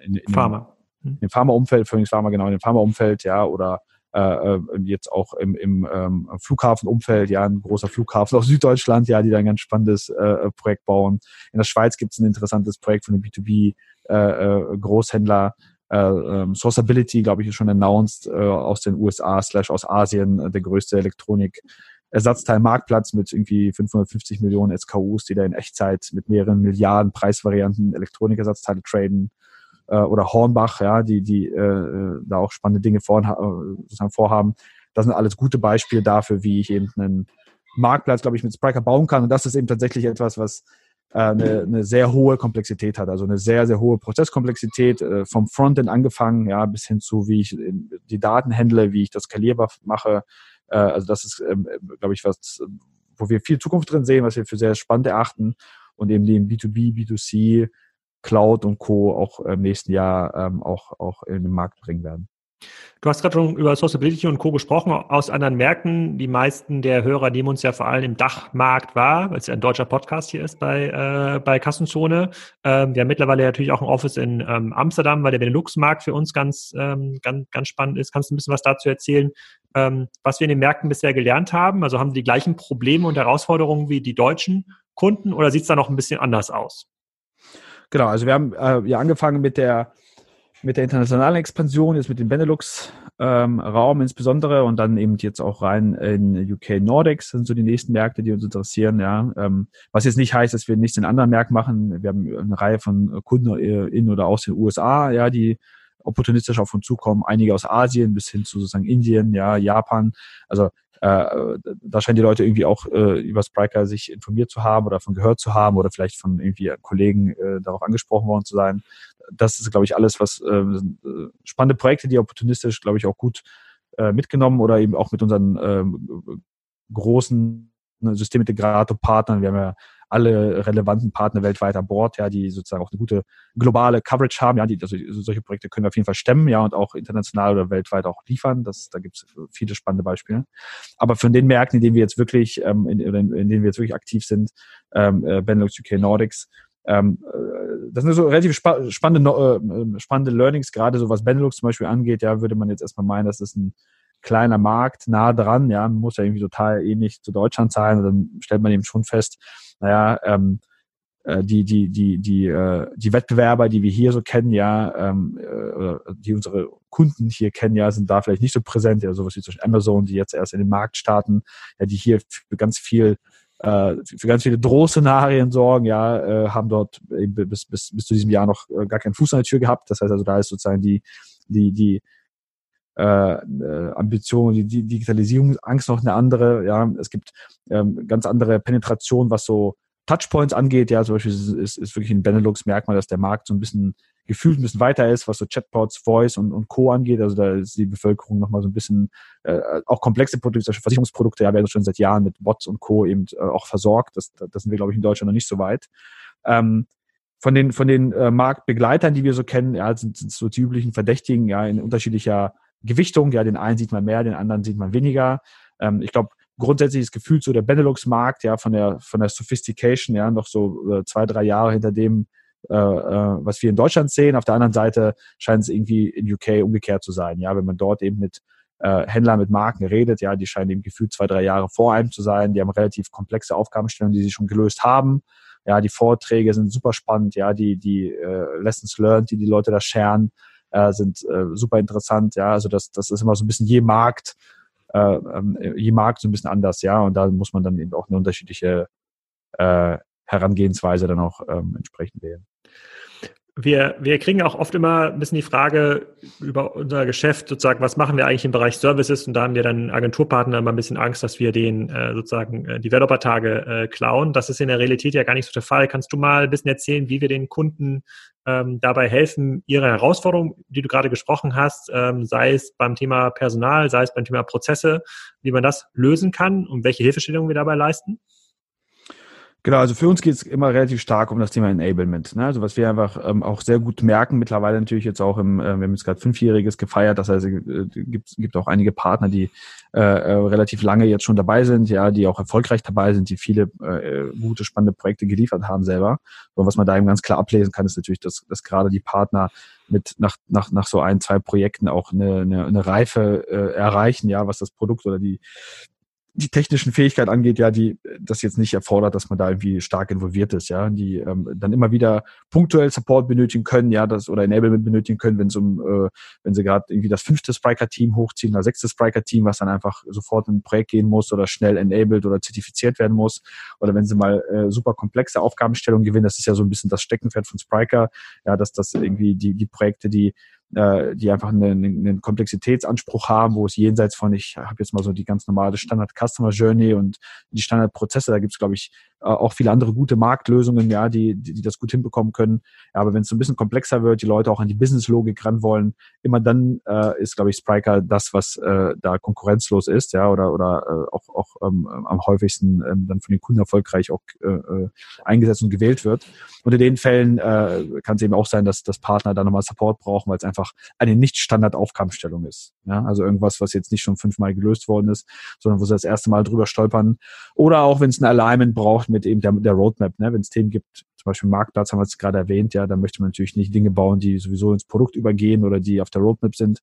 in, in, Pharma. Hm. Im Pharma-Umfeld, Phoenix Pharma, genau, im Pharma-Umfeld, ja, oder äh, äh, jetzt auch im, im ähm, Flughafenumfeld, ja, ein großer Flughafen aus Süddeutschland, ja, die da ein ganz spannendes äh, Projekt bauen. In der Schweiz gibt es ein interessantes Projekt von einem B2B äh, äh, Großhändler, äh, ähm, Sourceability, glaube ich, ist schon announced äh, aus den USA slash aus Asien, äh, der größte Elektronik Ersatzteilmarktplatz mit irgendwie 550 Millionen SKUs, die da in Echtzeit mit mehreren Milliarden Preisvarianten Elektronikersatzteile traden. Äh, oder Hornbach, ja, die, die äh, da auch spannende Dinge vor, äh, vorhaben. Das sind alles gute Beispiele dafür, wie ich eben einen Marktplatz, glaube ich, mit Spriker bauen kann. Und das ist eben tatsächlich etwas, was äh, eine, eine sehr hohe Komplexität hat, also eine sehr, sehr hohe Prozesskomplexität, äh, vom Frontend angefangen, ja, bis hin zu, wie ich die Daten handle, wie ich das skalierbar mache. Äh, also das ist, ähm, glaube ich, was, wo wir viel Zukunft drin sehen, was wir für sehr spannend erachten und eben den B2B, B2C, Cloud und Co. auch im nächsten Jahr ähm, auch, auch in den Markt bringen werden. Du hast gerade schon über Sociability und Co. gesprochen aus anderen Märkten. Die meisten der Hörer nehmen uns ja vor allem im Dachmarkt wahr, weil es ja ein deutscher Podcast hier ist bei, äh, bei Kassenzone. Ähm, wir haben mittlerweile natürlich auch ein Office in ähm, Amsterdam, weil der Benelux-Markt für uns ganz, ähm, ganz, ganz spannend ist. Kannst du ein bisschen was dazu erzählen, ähm, was wir in den Märkten bisher gelernt haben? Also haben sie die gleichen Probleme und Herausforderungen wie die deutschen Kunden oder sieht es da noch ein bisschen anders aus? Genau, also wir haben äh, ja angefangen mit der mit der internationalen Expansion, jetzt mit dem Benelux-Raum ähm, insbesondere und dann eben jetzt auch rein in UK Nordics sind so die nächsten Märkte, die uns interessieren. Ja, ähm, was jetzt nicht heißt, dass wir nichts in anderen Märkten machen. Wir haben eine Reihe von Kunden in oder aus den USA, ja, die opportunistisch auf uns zukommen. Einige aus Asien bis hin zu sozusagen Indien, ja, Japan. Also äh, da scheinen die Leute irgendwie auch äh, über Spriker sich informiert zu haben oder von gehört zu haben oder vielleicht von irgendwie Kollegen äh, darauf angesprochen worden zu sein. Das ist, glaube ich, alles, was äh, äh, spannende Projekte, die opportunistisch, glaube ich, auch gut äh, mitgenommen oder eben auch mit unseren äh, großen Systemintegrator-Partnern. Wir haben ja alle relevanten Partner weltweit an Bord, ja, die sozusagen auch eine gute globale Coverage haben, ja, die, also solche Projekte können wir auf jeden Fall stemmen, ja, und auch international oder weltweit auch liefern. Das, da gibt es viele spannende Beispiele. Aber von den Märkten, in denen wir jetzt wirklich, ähm, in, in, in denen wir jetzt wirklich aktiv sind, ähm, äh, Benelux, UK, Nordics, ähm, äh, das sind so relativ spa spannende, äh, spannende Learnings, gerade so was Benelux zum Beispiel angeht, ja, würde man jetzt erstmal meinen, das ist ein kleiner Markt, nah dran, ja, muss ja irgendwie total ähnlich zu Deutschland sein, dann stellt man eben schon fest, naja, ähm, äh, die, die, die, die, äh, die Wettbewerber, die wir hier so kennen, ja, ähm, äh, die unsere Kunden hier kennen, ja, sind da vielleicht nicht so präsent, ja, sowas wie zum Beispiel Amazon, die jetzt erst in den Markt starten, ja, die hier für ganz viel äh, für ganz viele Drohszenarien sorgen, ja, äh, haben dort bis, bis, bis zu diesem Jahr noch gar keinen Fuß an der Tür gehabt. Das heißt also, da ist sozusagen die, die, die äh, äh, Ambition, die, die Digitalisierungsangst noch eine andere. Ja, es gibt ähm, ganz andere Penetration, was so Touchpoints angeht. Ja, zum Beispiel ist, ist, ist wirklich ein Benelux-Merkmal, dass der Markt so ein bisschen gefühlt ein bisschen weiter ist, was so Chatbots, Voice und, und Co. angeht. Also da ist die Bevölkerung nochmal so ein bisschen, äh, auch komplexe Produkte, Versicherungsprodukte, ja, werden schon seit Jahren mit Bots und Co. eben äh, auch versorgt. Das, das sind wir, glaube ich, in Deutschland noch nicht so weit. Ähm, von den, von den äh, Marktbegleitern, die wir so kennen, ja, sind, sind so die üblichen Verdächtigen, ja, in unterschiedlicher Gewichtung. Ja, den einen sieht man mehr, den anderen sieht man weniger. Ähm, ich glaube, grundsätzlich ist gefühlt so der Benelux-Markt, ja, von der, von der Sophistication, ja, noch so äh, zwei, drei Jahre hinter dem, äh, äh, was wir in Deutschland sehen. Auf der anderen Seite scheint es irgendwie in UK umgekehrt zu sein. Ja, wenn man dort eben mit äh, Händlern, mit Marken redet, ja, die scheinen eben gefühlt zwei, drei Jahre vor einem zu sein. Die haben relativ komplexe Aufgabenstellungen, die sie schon gelöst haben. Ja, die Vorträge sind super spannend. Ja, die, die äh, Lessons learned, die die Leute da scheren, äh, sind äh, super interessant. Ja, also das, das ist immer so ein bisschen je Markt, äh, ähm, je Markt so ein bisschen anders. Ja, und da muss man dann eben auch eine unterschiedliche äh, Herangehensweise dann auch ähm, entsprechend wählen. Wir, wir kriegen auch oft immer ein bisschen die Frage über unser Geschäft, sozusagen, was machen wir eigentlich im Bereich Services? Und da haben wir dann Agenturpartner immer ein bisschen Angst, dass wir den äh, sozusagen äh, Developer-Tage äh, klauen. Das ist in der Realität ja gar nicht so der Fall. Kannst du mal ein bisschen erzählen, wie wir den Kunden ähm, dabei helfen, ihre Herausforderungen, die du gerade gesprochen hast, ähm, sei es beim Thema Personal, sei es beim Thema Prozesse, wie man das lösen kann und welche Hilfestellungen wir dabei leisten? Genau, also für uns geht es immer relativ stark um das Thema Enablement. Ne? Also was wir einfach ähm, auch sehr gut merken, mittlerweile natürlich jetzt auch im, äh, wir haben jetzt gerade fünfjähriges gefeiert, das heißt, es äh, gibt, gibt auch einige Partner, die äh, äh, relativ lange jetzt schon dabei sind, ja, die auch erfolgreich dabei sind, die viele äh, gute, spannende Projekte geliefert haben selber. Und was man da eben ganz klar ablesen kann, ist natürlich, dass, dass gerade die Partner mit nach, nach, nach so ein, zwei Projekten auch eine, eine, eine Reife äh, erreichen, ja, was das Produkt oder die die technischen Fähigkeiten angeht, ja, die das jetzt nicht erfordert, dass man da irgendwie stark involviert ist, ja, die ähm, dann immer wieder punktuell Support benötigen können, ja, das oder Enablement benötigen können, wenn es um, äh, wenn sie gerade irgendwie das fünfte Spriker-Team hochziehen oder sechste Spriker-Team, was dann einfach sofort in ein Projekt gehen muss oder schnell enabled oder zertifiziert werden muss, oder wenn sie mal äh, super komplexe Aufgabenstellungen gewinnen, das ist ja so ein bisschen das Steckenpferd von Spriker, ja, dass das irgendwie die die Projekte, die äh, die einfach einen, einen Komplexitätsanspruch haben, wo es jenseits von, ich habe jetzt mal so die ganz normale Standard Customer Journey und die Standardprozesse, da gibt es, glaube ich, auch viele andere gute Marktlösungen, ja, die, die, die das gut hinbekommen können. Ja, aber wenn es so ein bisschen komplexer wird, die Leute auch an die Business-Logik ran wollen, immer dann äh, ist, glaube ich, Spriker das, was äh, da konkurrenzlos ist, ja, oder, oder äh, auch, auch ähm, am häufigsten ähm, dann von den Kunden erfolgreich auch äh, äh eingesetzt und gewählt wird. Und in den Fällen äh, kann es eben auch sein, dass das Partner da nochmal Support brauchen, weil es einfach eine nicht Standard-Aufgabenstellung ist. Ja, also irgendwas, was jetzt nicht schon fünfmal gelöst worden ist, sondern wo sie das erste Mal drüber stolpern. Oder auch, wenn es ein Alignment braucht mit eben der, der Roadmap, ne? wenn es Themen gibt, zum Beispiel Marktplatz haben wir es gerade erwähnt, ja, da möchte man natürlich nicht Dinge bauen, die sowieso ins Produkt übergehen oder die auf der Roadmap sind.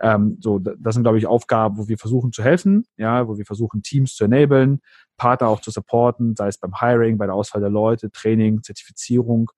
Ähm, so, das sind, glaube ich, Aufgaben, wo wir versuchen zu helfen, ja, wo wir versuchen, Teams zu enablen, Partner auch zu supporten, sei es beim Hiring, bei der Auswahl der Leute, Training, Zertifizierung,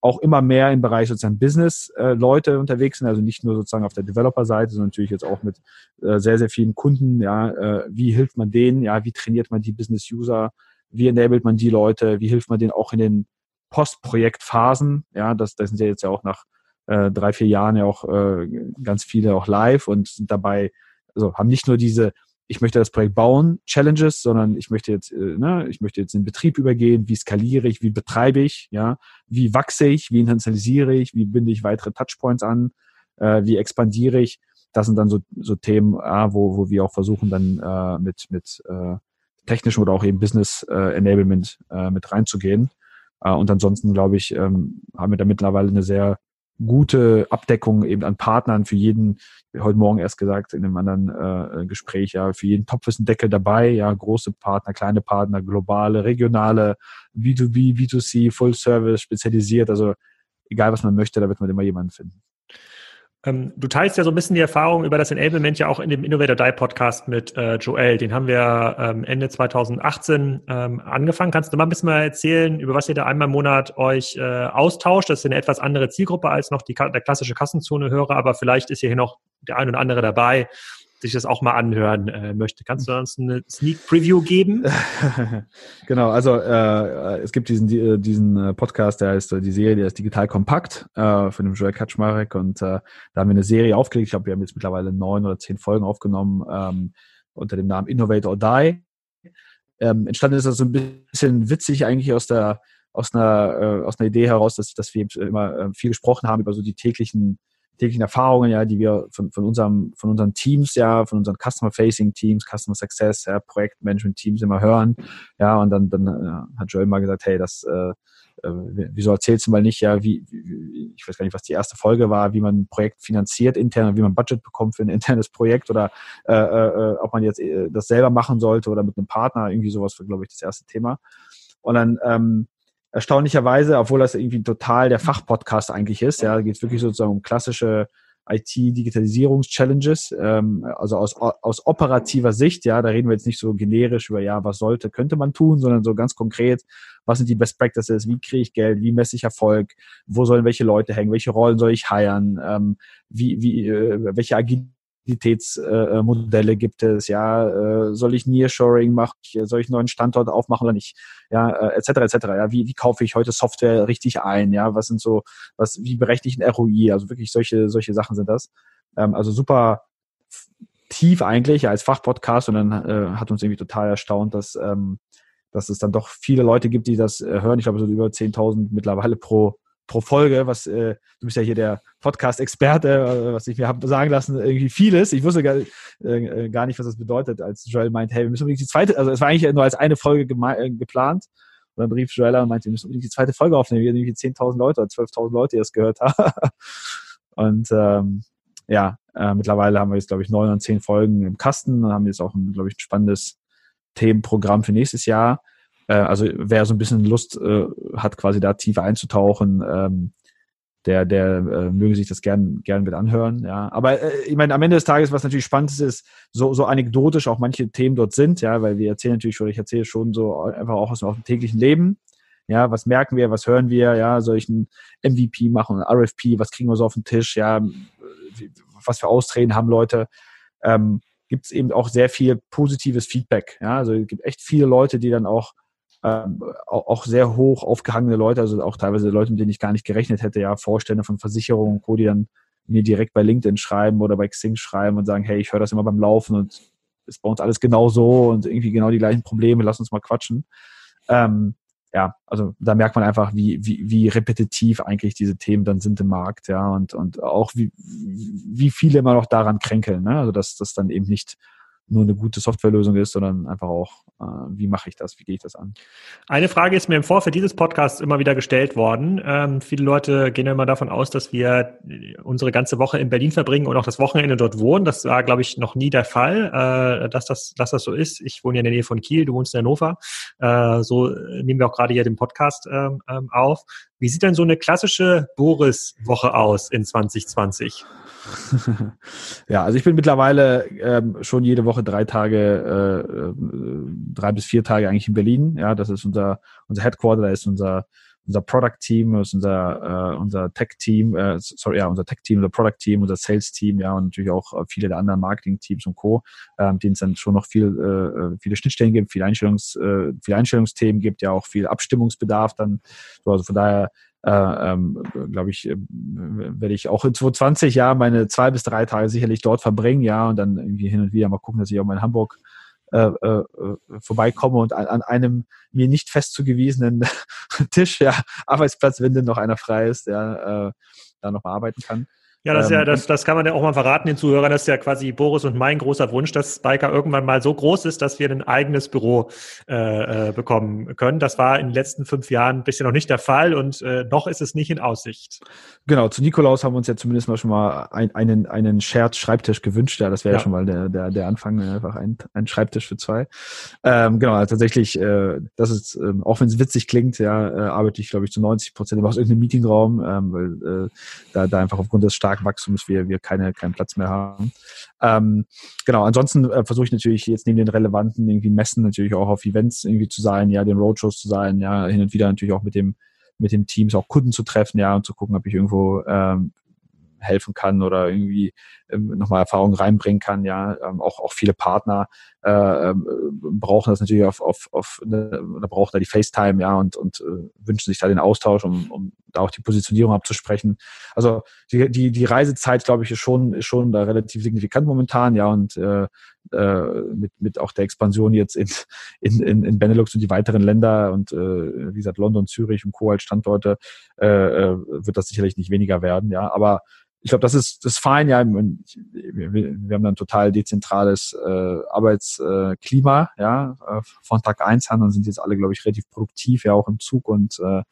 auch immer mehr im Bereich sozusagen Business-Leute äh, unterwegs sind, also nicht nur sozusagen auf der Developer-Seite, sondern natürlich jetzt auch mit äh, sehr, sehr vielen Kunden, ja, äh, wie hilft man denen, ja, wie trainiert man die Business-User, wie enabled man die Leute, wie hilft man denen auch in den Postprojektphasen, ja, das, das sind ja jetzt ja auch nach äh, drei, vier Jahren ja auch äh, ganz viele auch live und sind dabei, also haben nicht nur diese ich möchte das Projekt bauen, Challenges, sondern ich möchte jetzt, äh, ne, ich möchte jetzt in Betrieb übergehen, wie skaliere ich, wie betreibe ich, ja, wie wachse ich, wie internalisiere ich, wie binde ich weitere Touchpoints an, äh, wie expandiere ich. Das sind dann so, so Themen, äh, wo, wo wir auch versuchen, dann äh, mit, mit äh, technischem oder auch eben Business äh, Enablement äh, mit reinzugehen. Äh, und ansonsten, glaube ich, ähm, haben wir da mittlerweile eine sehr gute Abdeckung eben an Partnern für jeden, heute Morgen erst gesagt in einem anderen äh, Gespräch, ja, für jeden Topf ist ein Deckel dabei, ja, große Partner, kleine Partner, globale, regionale, B2B, B2C, Full Service, spezialisiert, also egal was man möchte, da wird man immer jemanden finden. Ähm, du teilst ja so ein bisschen die Erfahrung über das Enablement ja auch in dem Innovator Die Podcast mit äh, Joel. Den haben wir ähm, Ende 2018 ähm, angefangen. Kannst du mal ein bisschen mal erzählen, über was ihr da einmal im Monat euch äh, austauscht? Das ist eine etwas andere Zielgruppe als noch die, der klassische Kassenzone-Hörer, aber vielleicht ist hier noch der ein oder andere dabei, sich das auch mal anhören äh, möchte. Kannst du uns eine Sneak Preview geben? genau, also äh, es gibt diesen äh, diesen äh, Podcast, der heißt äh, die Serie, der ist digital kompakt äh, von dem Joel Kaczmarek und äh, da haben wir eine Serie aufgelegt. Ich glaube, wir haben jetzt mittlerweile neun oder zehn Folgen aufgenommen ähm, unter dem Namen Innovate or Die. Ähm, entstanden ist das so ein bisschen witzig eigentlich aus der aus einer äh, aus einer Idee heraus, dass dass wir immer äh, viel gesprochen haben über so die täglichen täglichen Erfahrungen, ja, die wir von, von unserem, von unseren Teams, ja, von unseren Customer-Facing Teams, Customer Success, ja, Projektmanagement-Teams immer hören. Ja, und dann, dann äh, hat Joel mal gesagt, hey, das, äh, äh wieso erzählst du mal nicht, ja, wie, wie, ich weiß gar nicht, was die erste Folge war, wie man ein Projekt finanziert intern, wie man Budget bekommt für ein internes Projekt oder äh, äh, ob man jetzt äh, das selber machen sollte oder mit einem Partner, irgendwie sowas war, glaube ich, das erste Thema. Und dann ähm, erstaunlicherweise, obwohl das irgendwie total der Fachpodcast eigentlich ist, ja, geht es wirklich sozusagen um klassische IT-Digitalisierungs-Challenges, ähm, also aus, aus operativer Sicht, ja, da reden wir jetzt nicht so generisch über, ja, was sollte, könnte man tun, sondern so ganz konkret, was sind die Best Practices, wie kriege ich Geld, wie messe ich Erfolg, wo sollen welche Leute hängen, welche Rollen soll ich heiren, ähm, wie, wie, äh, welche Agilität Mobilitätsmodelle gibt es, ja, äh, soll ich Nearshoring machen, soll ich einen neuen Standort aufmachen oder nicht, ja, äh, etc. etc. Ja, wie, wie kaufe ich heute Software richtig ein, ja, was sind so, was, wie berechne ich ein ROI, also wirklich solche, solche Sachen sind das. Ähm, also super tief eigentlich als Fachpodcast und dann äh, hat uns irgendwie total erstaunt, dass, ähm, dass es dann doch viele Leute gibt, die das äh, hören. Ich glaube, so über 10.000 mittlerweile pro pro Folge, was äh, du bist ja hier der Podcast-Experte, äh, was ich mir habe sagen lassen, irgendwie vieles. Ich wusste gar, äh, gar nicht, was das bedeutet, als Joel meint, hey, wir müssen unbedingt die zweite, also es war eigentlich nur als eine Folge äh, geplant. Und dann rief Joel und meinte, wir müssen unbedingt die zweite Folge aufnehmen. Wir haben irgendwie 10.000 Leute oder 12.000 Leute, die das gehört haben. und ähm, ja, äh, mittlerweile haben wir jetzt, glaube ich, neun und zehn Folgen im Kasten und haben jetzt auch, glaube ich, ein spannendes Themenprogramm für nächstes Jahr. Äh, also wer so ein bisschen Lust äh, hat, quasi da tiefer einzutauchen, ähm, der, der äh, möge sich das gern, gern mit anhören. Ja, aber äh, ich meine, am Ende des Tages, was natürlich spannend ist, ist, so, so anekdotisch auch manche Themen dort sind, ja, weil wir erzählen natürlich schon, ich erzähle schon so einfach auch aus, aus dem täglichen Leben. Ja, was merken wir, was hören wir, ja, ein MVP machen, RFP, was kriegen wir so auf den Tisch, ja, was für Austreten haben Leute. Ähm, gibt es eben auch sehr viel positives Feedback. Ja, also es gibt echt viele Leute, die dann auch ähm, auch sehr hoch aufgehangene Leute, also auch teilweise Leute, mit denen ich gar nicht gerechnet hätte, ja, Vorstände von Versicherungen und Co., die dann mir direkt bei LinkedIn schreiben oder bei Xing schreiben und sagen, hey, ich höre das immer beim Laufen und ist bei uns alles genau so und irgendwie genau die gleichen Probleme, lass uns mal quatschen. Ähm, ja, also da merkt man einfach, wie, wie, wie repetitiv eigentlich diese Themen dann sind im Markt, ja, und, und auch wie, wie viele immer noch daran kränkeln, ne? Also dass das dann eben nicht nur eine gute Softwarelösung ist, sondern einfach auch, äh, wie mache ich das, wie gehe ich das an? Eine Frage ist mir im Vorfeld dieses Podcasts immer wieder gestellt worden. Ähm, viele Leute gehen immer davon aus, dass wir unsere ganze Woche in Berlin verbringen und auch das Wochenende dort wohnen. Das war, glaube ich, noch nie der Fall, äh, dass, das, dass das so ist. Ich wohne ja in der Nähe von Kiel, du wohnst in Hannover. Äh, so nehmen wir auch gerade hier den Podcast ähm, ähm auf. Wie sieht denn so eine klassische Boris-Woche aus in 2020? ja, also ich bin mittlerweile ähm, schon jede Woche drei Tage, äh, äh, drei bis vier Tage eigentlich in Berlin. Ja, das ist unser unser Headquarter, da ist unser unser Product Team, das ist unser äh, unser Tech Team, äh, sorry, ja, unser Tech Team, unser Product Team, unser Sales Team, ja und natürlich auch äh, viele der anderen Marketing Teams und Co, äh, denen es dann schon noch viel äh, äh, viele Schnittstellen gibt, viele Einstellungs äh, viele Einstellungsthemen gibt, ja auch viel Abstimmungsbedarf dann. So, also von daher äh, ähm, glaube ich, äh, werde ich auch in 2020 ja meine zwei bis drei Tage sicherlich dort verbringen, ja, und dann irgendwie hin und wieder mal gucken, dass ich auch mal in Hamburg äh, äh, vorbeikomme und an, an einem mir nicht fest zugewiesenen Tisch, ja, Arbeitsplatz, wenn denn noch einer frei ist, ja, äh, da noch mal arbeiten kann. Ja, das, ist ja, ähm, das, das kann man ja auch mal verraten den Zuhörern. Das ist ja quasi Boris und mein großer Wunsch, dass Spiker irgendwann mal so groß ist, dass wir ein eigenes Büro äh, äh, bekommen können. Das war in den letzten fünf Jahren bisher noch nicht der Fall und äh, noch ist es nicht in Aussicht. Genau, zu Nikolaus haben wir uns ja zumindest mal schon mal ein, einen, einen Shared-Schreibtisch gewünscht. Ja, das wäre ja. ja. schon mal der, der, der Anfang, einfach ein, ein Schreibtisch für zwei. Ähm, genau, also tatsächlich, äh, das ist, äh, auch wenn es witzig klingt, ja, äh, arbeite ich, glaube ich, zu 90 Prozent immer aus irgendeinem Meetingraum, ähm, weil äh, da, da einfach aufgrund des starken Wachstums wir, wir keine, keinen Platz mehr haben. Ähm, genau, ansonsten äh, versuche ich natürlich jetzt neben den relevanten irgendwie Messen natürlich auch auf Events irgendwie zu sein, ja, den Roadshows zu sein, ja, hin und wieder natürlich auch mit dem mit dem Teams auch Kunden zu treffen, ja, und zu gucken, ob ich irgendwo ähm, helfen kann oder irgendwie ähm, nochmal Erfahrungen reinbringen kann. Ja, ähm, auch, auch viele Partner äh, ähm, brauchen das natürlich auf, auf, auf ne, oder brauchen da die FaceTime, ja, und, und äh, wünschen sich da den Austausch, um, um da auch die Positionierung abzusprechen. Also die, die, die Reisezeit, glaube ich, ist schon, ist schon da relativ signifikant momentan, ja, und äh, äh, mit, mit auch der Expansion jetzt in, in, in, in Benelux und die weiteren Länder und äh, wie gesagt London, Zürich und Co. als Standorte, äh, äh, wird das sicherlich nicht weniger werden, ja. Aber ich glaube, das ist das ist fein, ja. Wir, haben dann total dezentrales äh, Arbeitsklima, äh, ja, äh, von Tag eins an sind jetzt alle, glaube ich, relativ produktiv, ja, auch im Zug und äh,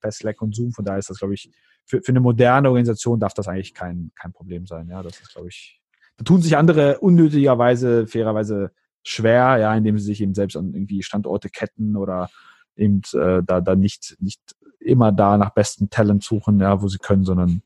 bei Slack und Zoom. Von daher ist das, glaube ich, für, für eine moderne Organisation darf das eigentlich kein, kein Problem sein. Ja, das ist, glaube ich, da tun sich andere unnötigerweise, fairerweise schwer, ja, indem sie sich eben selbst an irgendwie Standorte ketten oder eben äh, da, da nicht, nicht immer da nach besten Talent suchen, ja, wo sie können, sondern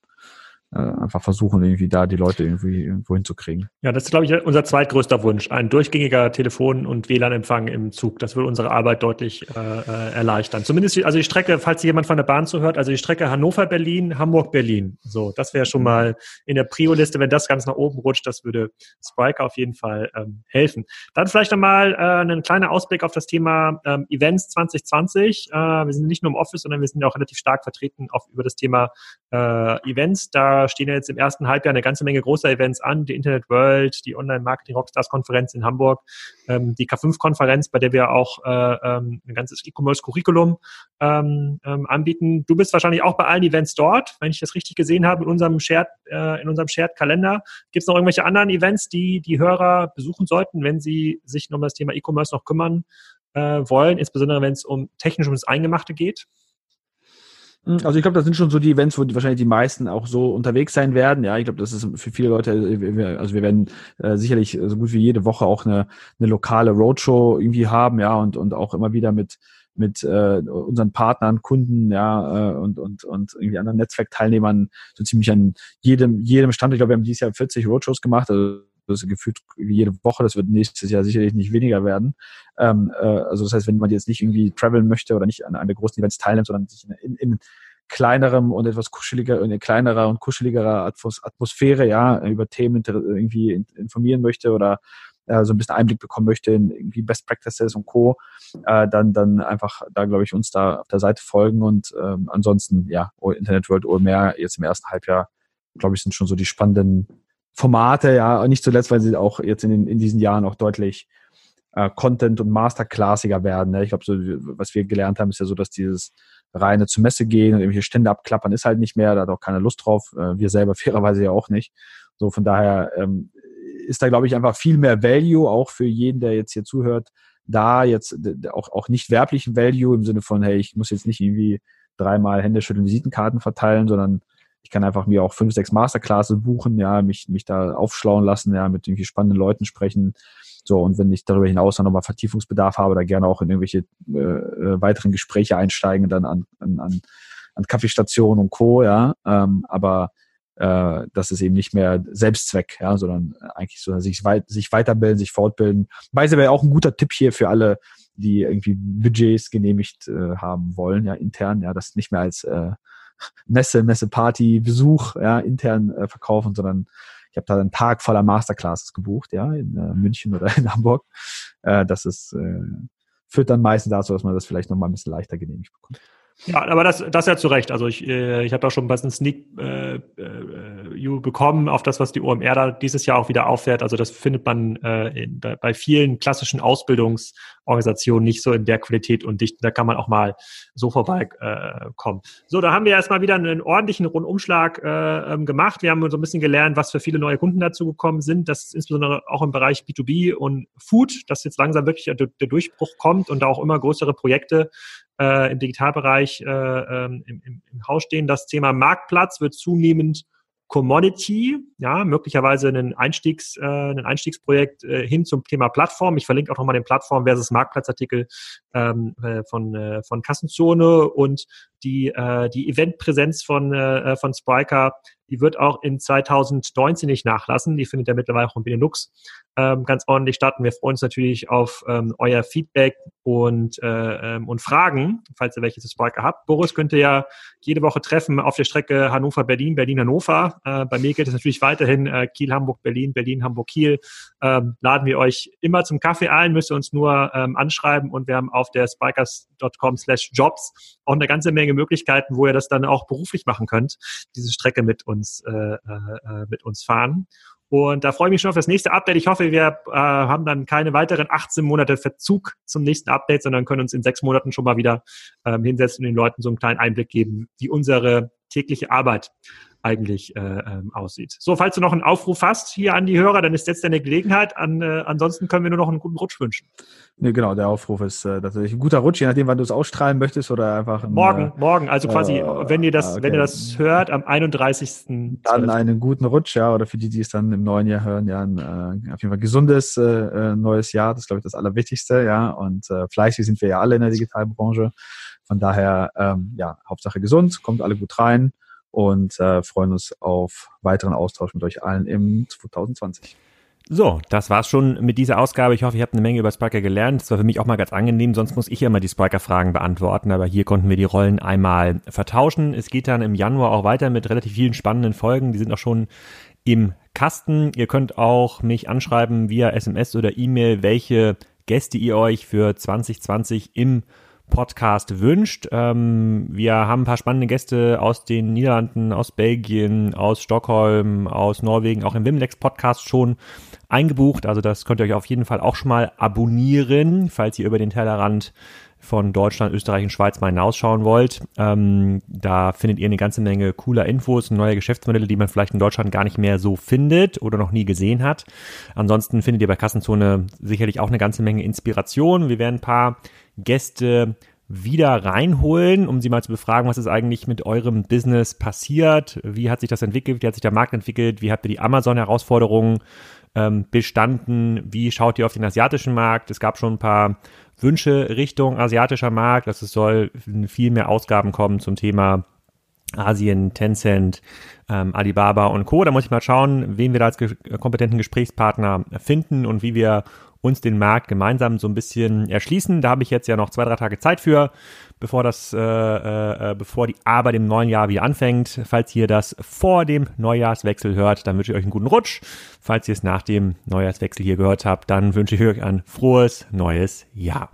äh, einfach versuchen, irgendwie da die Leute irgendwie irgendwo hinzukriegen. Ja, das ist, glaube ich, unser zweitgrößter Wunsch. Ein durchgängiger Telefon- und WLAN-Empfang im Zug. Das würde unsere Arbeit deutlich äh, äh, erleichtern. Zumindest, also die Strecke, falls jemand von der Bahn zuhört, also die Strecke Hannover-Berlin, Hamburg-Berlin. So, das wäre schon mhm. mal in der Prio-Liste, wenn das ganz nach oben rutscht, das würde Spriker auf jeden Fall ähm, helfen. Dann vielleicht nochmal äh, ein kleiner Ausblick auf das Thema ähm, Events 2020. Äh, wir sind nicht nur im Office, sondern wir sind ja auch relativ stark vertreten auf, über das Thema äh, Events. Da stehen jetzt im ersten Halbjahr eine ganze Menge großer Events an, die Internet World, die Online Marketing Rockstars Konferenz in Hamburg, ähm, die K5-Konferenz, bei der wir auch äh, ähm, ein ganzes E-Commerce-Curriculum ähm, ähm, anbieten. Du bist wahrscheinlich auch bei allen Events dort, wenn ich das richtig gesehen habe, in unserem Shared, äh, in unserem Shared-Kalender. Gibt es noch irgendwelche anderen Events, die die Hörer besuchen sollten, wenn sie sich um das Thema E-Commerce noch kümmern äh, wollen, insbesondere wenn es um technisch ums Eingemachte geht? Hm, also ich glaube, das sind schon so die Events, wo die, wahrscheinlich die meisten auch so unterwegs sein werden. Ja, ich glaube, das ist für viele Leute, äh, also wir werden äh, sicherlich so gut wie jede Woche auch eine, eine lokale Roadshow irgendwie haben, ja, und, und auch immer wieder mit mit äh, unseren Partnern, Kunden, ja, äh, und, und, und irgendwie anderen Netzwerkteilnehmern so ziemlich an jedem, jedem Stand. Ich glaube, wir haben dieses Jahr 40 Roadshows gemacht, also ist gefühlt jede Woche, das wird nächstes Jahr sicherlich nicht weniger werden. Ähm, äh, also das heißt, wenn man jetzt nicht irgendwie traveln möchte oder nicht an, an der großen Events teilnimmt, sondern sich in, in kleinerem und etwas kuscheliger, in kleinerer und kuscheligerer Atmosphäre, ja, über Themen irgendwie informieren möchte oder äh, so ein bisschen Einblick bekommen möchte in irgendwie Best Practices und Co., äh, dann, dann einfach da, glaube ich, uns da auf der Seite folgen und ähm, ansonsten, ja, Internet World OMR jetzt im ersten Halbjahr, glaube ich, sind schon so die spannenden Formate, ja, nicht zuletzt, weil sie auch jetzt in, den, in diesen Jahren auch deutlich äh, Content- und Masterclassiger werden. Ne? Ich glaube, so, was wir gelernt haben, ist ja so, dass dieses reine zur Messe gehen und irgendwelche Stände abklappern ist halt nicht mehr, da hat auch keiner Lust drauf, äh, wir selber fairerweise ja auch nicht. So, von daher ähm, ist da, glaube ich, einfach viel mehr Value, auch für jeden, der jetzt hier zuhört, da jetzt auch, auch nicht werblichen Value im Sinne von, hey, ich muss jetzt nicht irgendwie dreimal Hände schütteln, Visitenkarten verteilen, sondern ich kann einfach mir auch fünf, sechs Masterclasses buchen, ja, mich, mich da aufschlauen lassen, ja, mit irgendwie spannenden Leuten sprechen. So, und wenn ich darüber hinaus noch mal Vertiefungsbedarf habe, da gerne auch in irgendwelche äh, äh, weiteren Gespräche einsteigen, dann an, an, an Kaffeestationen und Co., ja. Ähm, aber äh, das ist eben nicht mehr Selbstzweck, ja, sondern eigentlich so sich, weit, sich weiterbilden, sich fortbilden. Weise wäre auch ein guter Tipp hier für alle, die irgendwie Budgets genehmigt äh, haben wollen, ja, intern, ja, das nicht mehr als äh, Messe, Messeparty, Besuch, ja, intern äh, verkaufen, sondern ich habe da einen Tag voller Masterclasses gebucht, ja, in äh, München oder in Hamburg. Äh, das ist, äh, führt dann meistens dazu, dass man das vielleicht nochmal ein bisschen leichter genehmigt bekommt. Ja, aber das, das ja zu Recht. Also ich, äh, ich habe auch schon ein bisschen Sneak äh, äh, bekommen auf das, was die OMR da dieses Jahr auch wieder auffährt. Also das findet man äh, in, bei vielen klassischen Ausbildungsorganisationen nicht so in der Qualität und Dichte. Da kann man auch mal so vorbeikommen. Äh, so, da haben wir erstmal wieder einen ordentlichen Rundumschlag äh, ähm, gemacht. Wir haben so ein bisschen gelernt, was für viele neue Kunden dazu gekommen sind. Das ist insbesondere auch im Bereich B2B und Food, dass jetzt langsam wirklich der Durchbruch kommt und da auch immer größere Projekte äh, im Digitalbereich äh, ähm, im, im, im Haus stehen. Das Thema Marktplatz wird zunehmend Commodity, ja, möglicherweise ein, Einstiegs, äh, ein Einstiegsprojekt äh, hin zum Thema Plattform. Ich verlinke auch nochmal den Plattform versus Marktplatzartikel ähm, äh, von, äh, von Kassenzone und die, äh, die Eventpräsenz von, äh, von Spriker die wird auch in 2019 nicht nachlassen. Die findet ja mittlerweile auch in Benelux ähm, ganz ordentlich statt. Und wir freuen uns natürlich auf ähm, euer Feedback und, äh, ähm, und Fragen, falls ihr welche zu Sparker habt. Boris könnt ihr ja jede Woche treffen auf der Strecke Hannover-Berlin, Berlin-Hannover. Äh, bei mir gilt es natürlich weiterhin äh, Kiel-Hamburg-Berlin, Berlin-Hamburg-Kiel. Ähm, laden wir euch immer zum Kaffee ein, müsst ihr uns nur ähm, anschreiben und wir haben auf der spikers.com slash jobs auch eine ganze Menge Möglichkeiten, wo ihr das dann auch beruflich machen könnt, diese Strecke mit uns äh, äh, mit uns fahren. Und da freue ich mich schon auf das nächste Update. Ich hoffe, wir äh, haben dann keine weiteren 18 Monate Verzug zum nächsten Update, sondern können uns in sechs Monaten schon mal wieder ähm, hinsetzen und den Leuten so einen kleinen Einblick geben, wie unsere tägliche Arbeit eigentlich äh, ähm, aussieht. So, falls du noch einen Aufruf hast hier an die Hörer, dann ist jetzt deine Gelegenheit. An, äh, ansonsten können wir nur noch einen guten Rutsch wünschen. Nee, genau, der Aufruf ist äh, tatsächlich ein guter Rutsch, je nachdem, wann du es ausstrahlen möchtest oder einfach ein, Morgen, äh, morgen, also quasi, äh, wenn ihr das, okay. wenn ihr das hört, am 31. Dann einen guten Rutsch, ja, oder für die, die es dann im neuen Jahr hören, ja, ein äh, auf jeden Fall gesundes neues Jahr, das ist, glaube ich, das Allerwichtigste, ja, und fleißig sind wir ja alle in der Digitalbranche. Von daher, ähm, ja, Hauptsache gesund, kommt alle gut rein und äh, freuen uns auf weiteren Austausch mit euch allen im 2020. So, das war's schon mit dieser Ausgabe. Ich hoffe, ihr habt eine Menge über Spiker gelernt. Das war für mich auch mal ganz angenehm, sonst muss ich ja immer die Spiker-Fragen beantworten, aber hier konnten wir die Rollen einmal vertauschen. Es geht dann im Januar auch weiter mit relativ vielen spannenden Folgen. Die sind auch schon im Kasten. Ihr könnt auch mich anschreiben via SMS oder E-Mail, welche Gäste ihr euch für 2020 im Podcast wünscht. Ähm, wir haben ein paar spannende Gäste aus den Niederlanden, aus Belgien, aus Stockholm, aus Norwegen, auch im Wimlex Podcast schon eingebucht. Also das könnt ihr euch auf jeden Fall auch schon mal abonnieren, falls ihr über den Tellerrand von Deutschland, Österreich und Schweiz mal hinausschauen wollt. Ähm, da findet ihr eine ganze Menge cooler Infos neue Geschäftsmodelle, die man vielleicht in Deutschland gar nicht mehr so findet oder noch nie gesehen hat. Ansonsten findet ihr bei Kassenzone sicherlich auch eine ganze Menge Inspiration. Wir werden ein paar Gäste wieder reinholen, um sie mal zu befragen, was ist eigentlich mit eurem Business passiert, wie hat sich das entwickelt, wie hat sich der Markt entwickelt, wie habt ihr die Amazon-Herausforderungen ähm, bestanden, wie schaut ihr auf den asiatischen Markt, es gab schon ein paar Wünsche Richtung asiatischer Markt. Also es soll viel mehr Ausgaben kommen zum Thema Asien, Tencent, ähm, Alibaba und Co. Da muss ich mal schauen, wen wir da als kompetenten Gesprächspartner finden und wie wir uns den Markt gemeinsam so ein bisschen erschließen. Da habe ich jetzt ja noch zwei, drei Tage Zeit für, bevor das, äh, äh, bevor die Arbeit im neuen Jahr wieder anfängt. Falls ihr das vor dem Neujahrswechsel hört, dann wünsche ich euch einen guten Rutsch. Falls ihr es nach dem Neujahrswechsel hier gehört habt, dann wünsche ich euch ein frohes neues Jahr.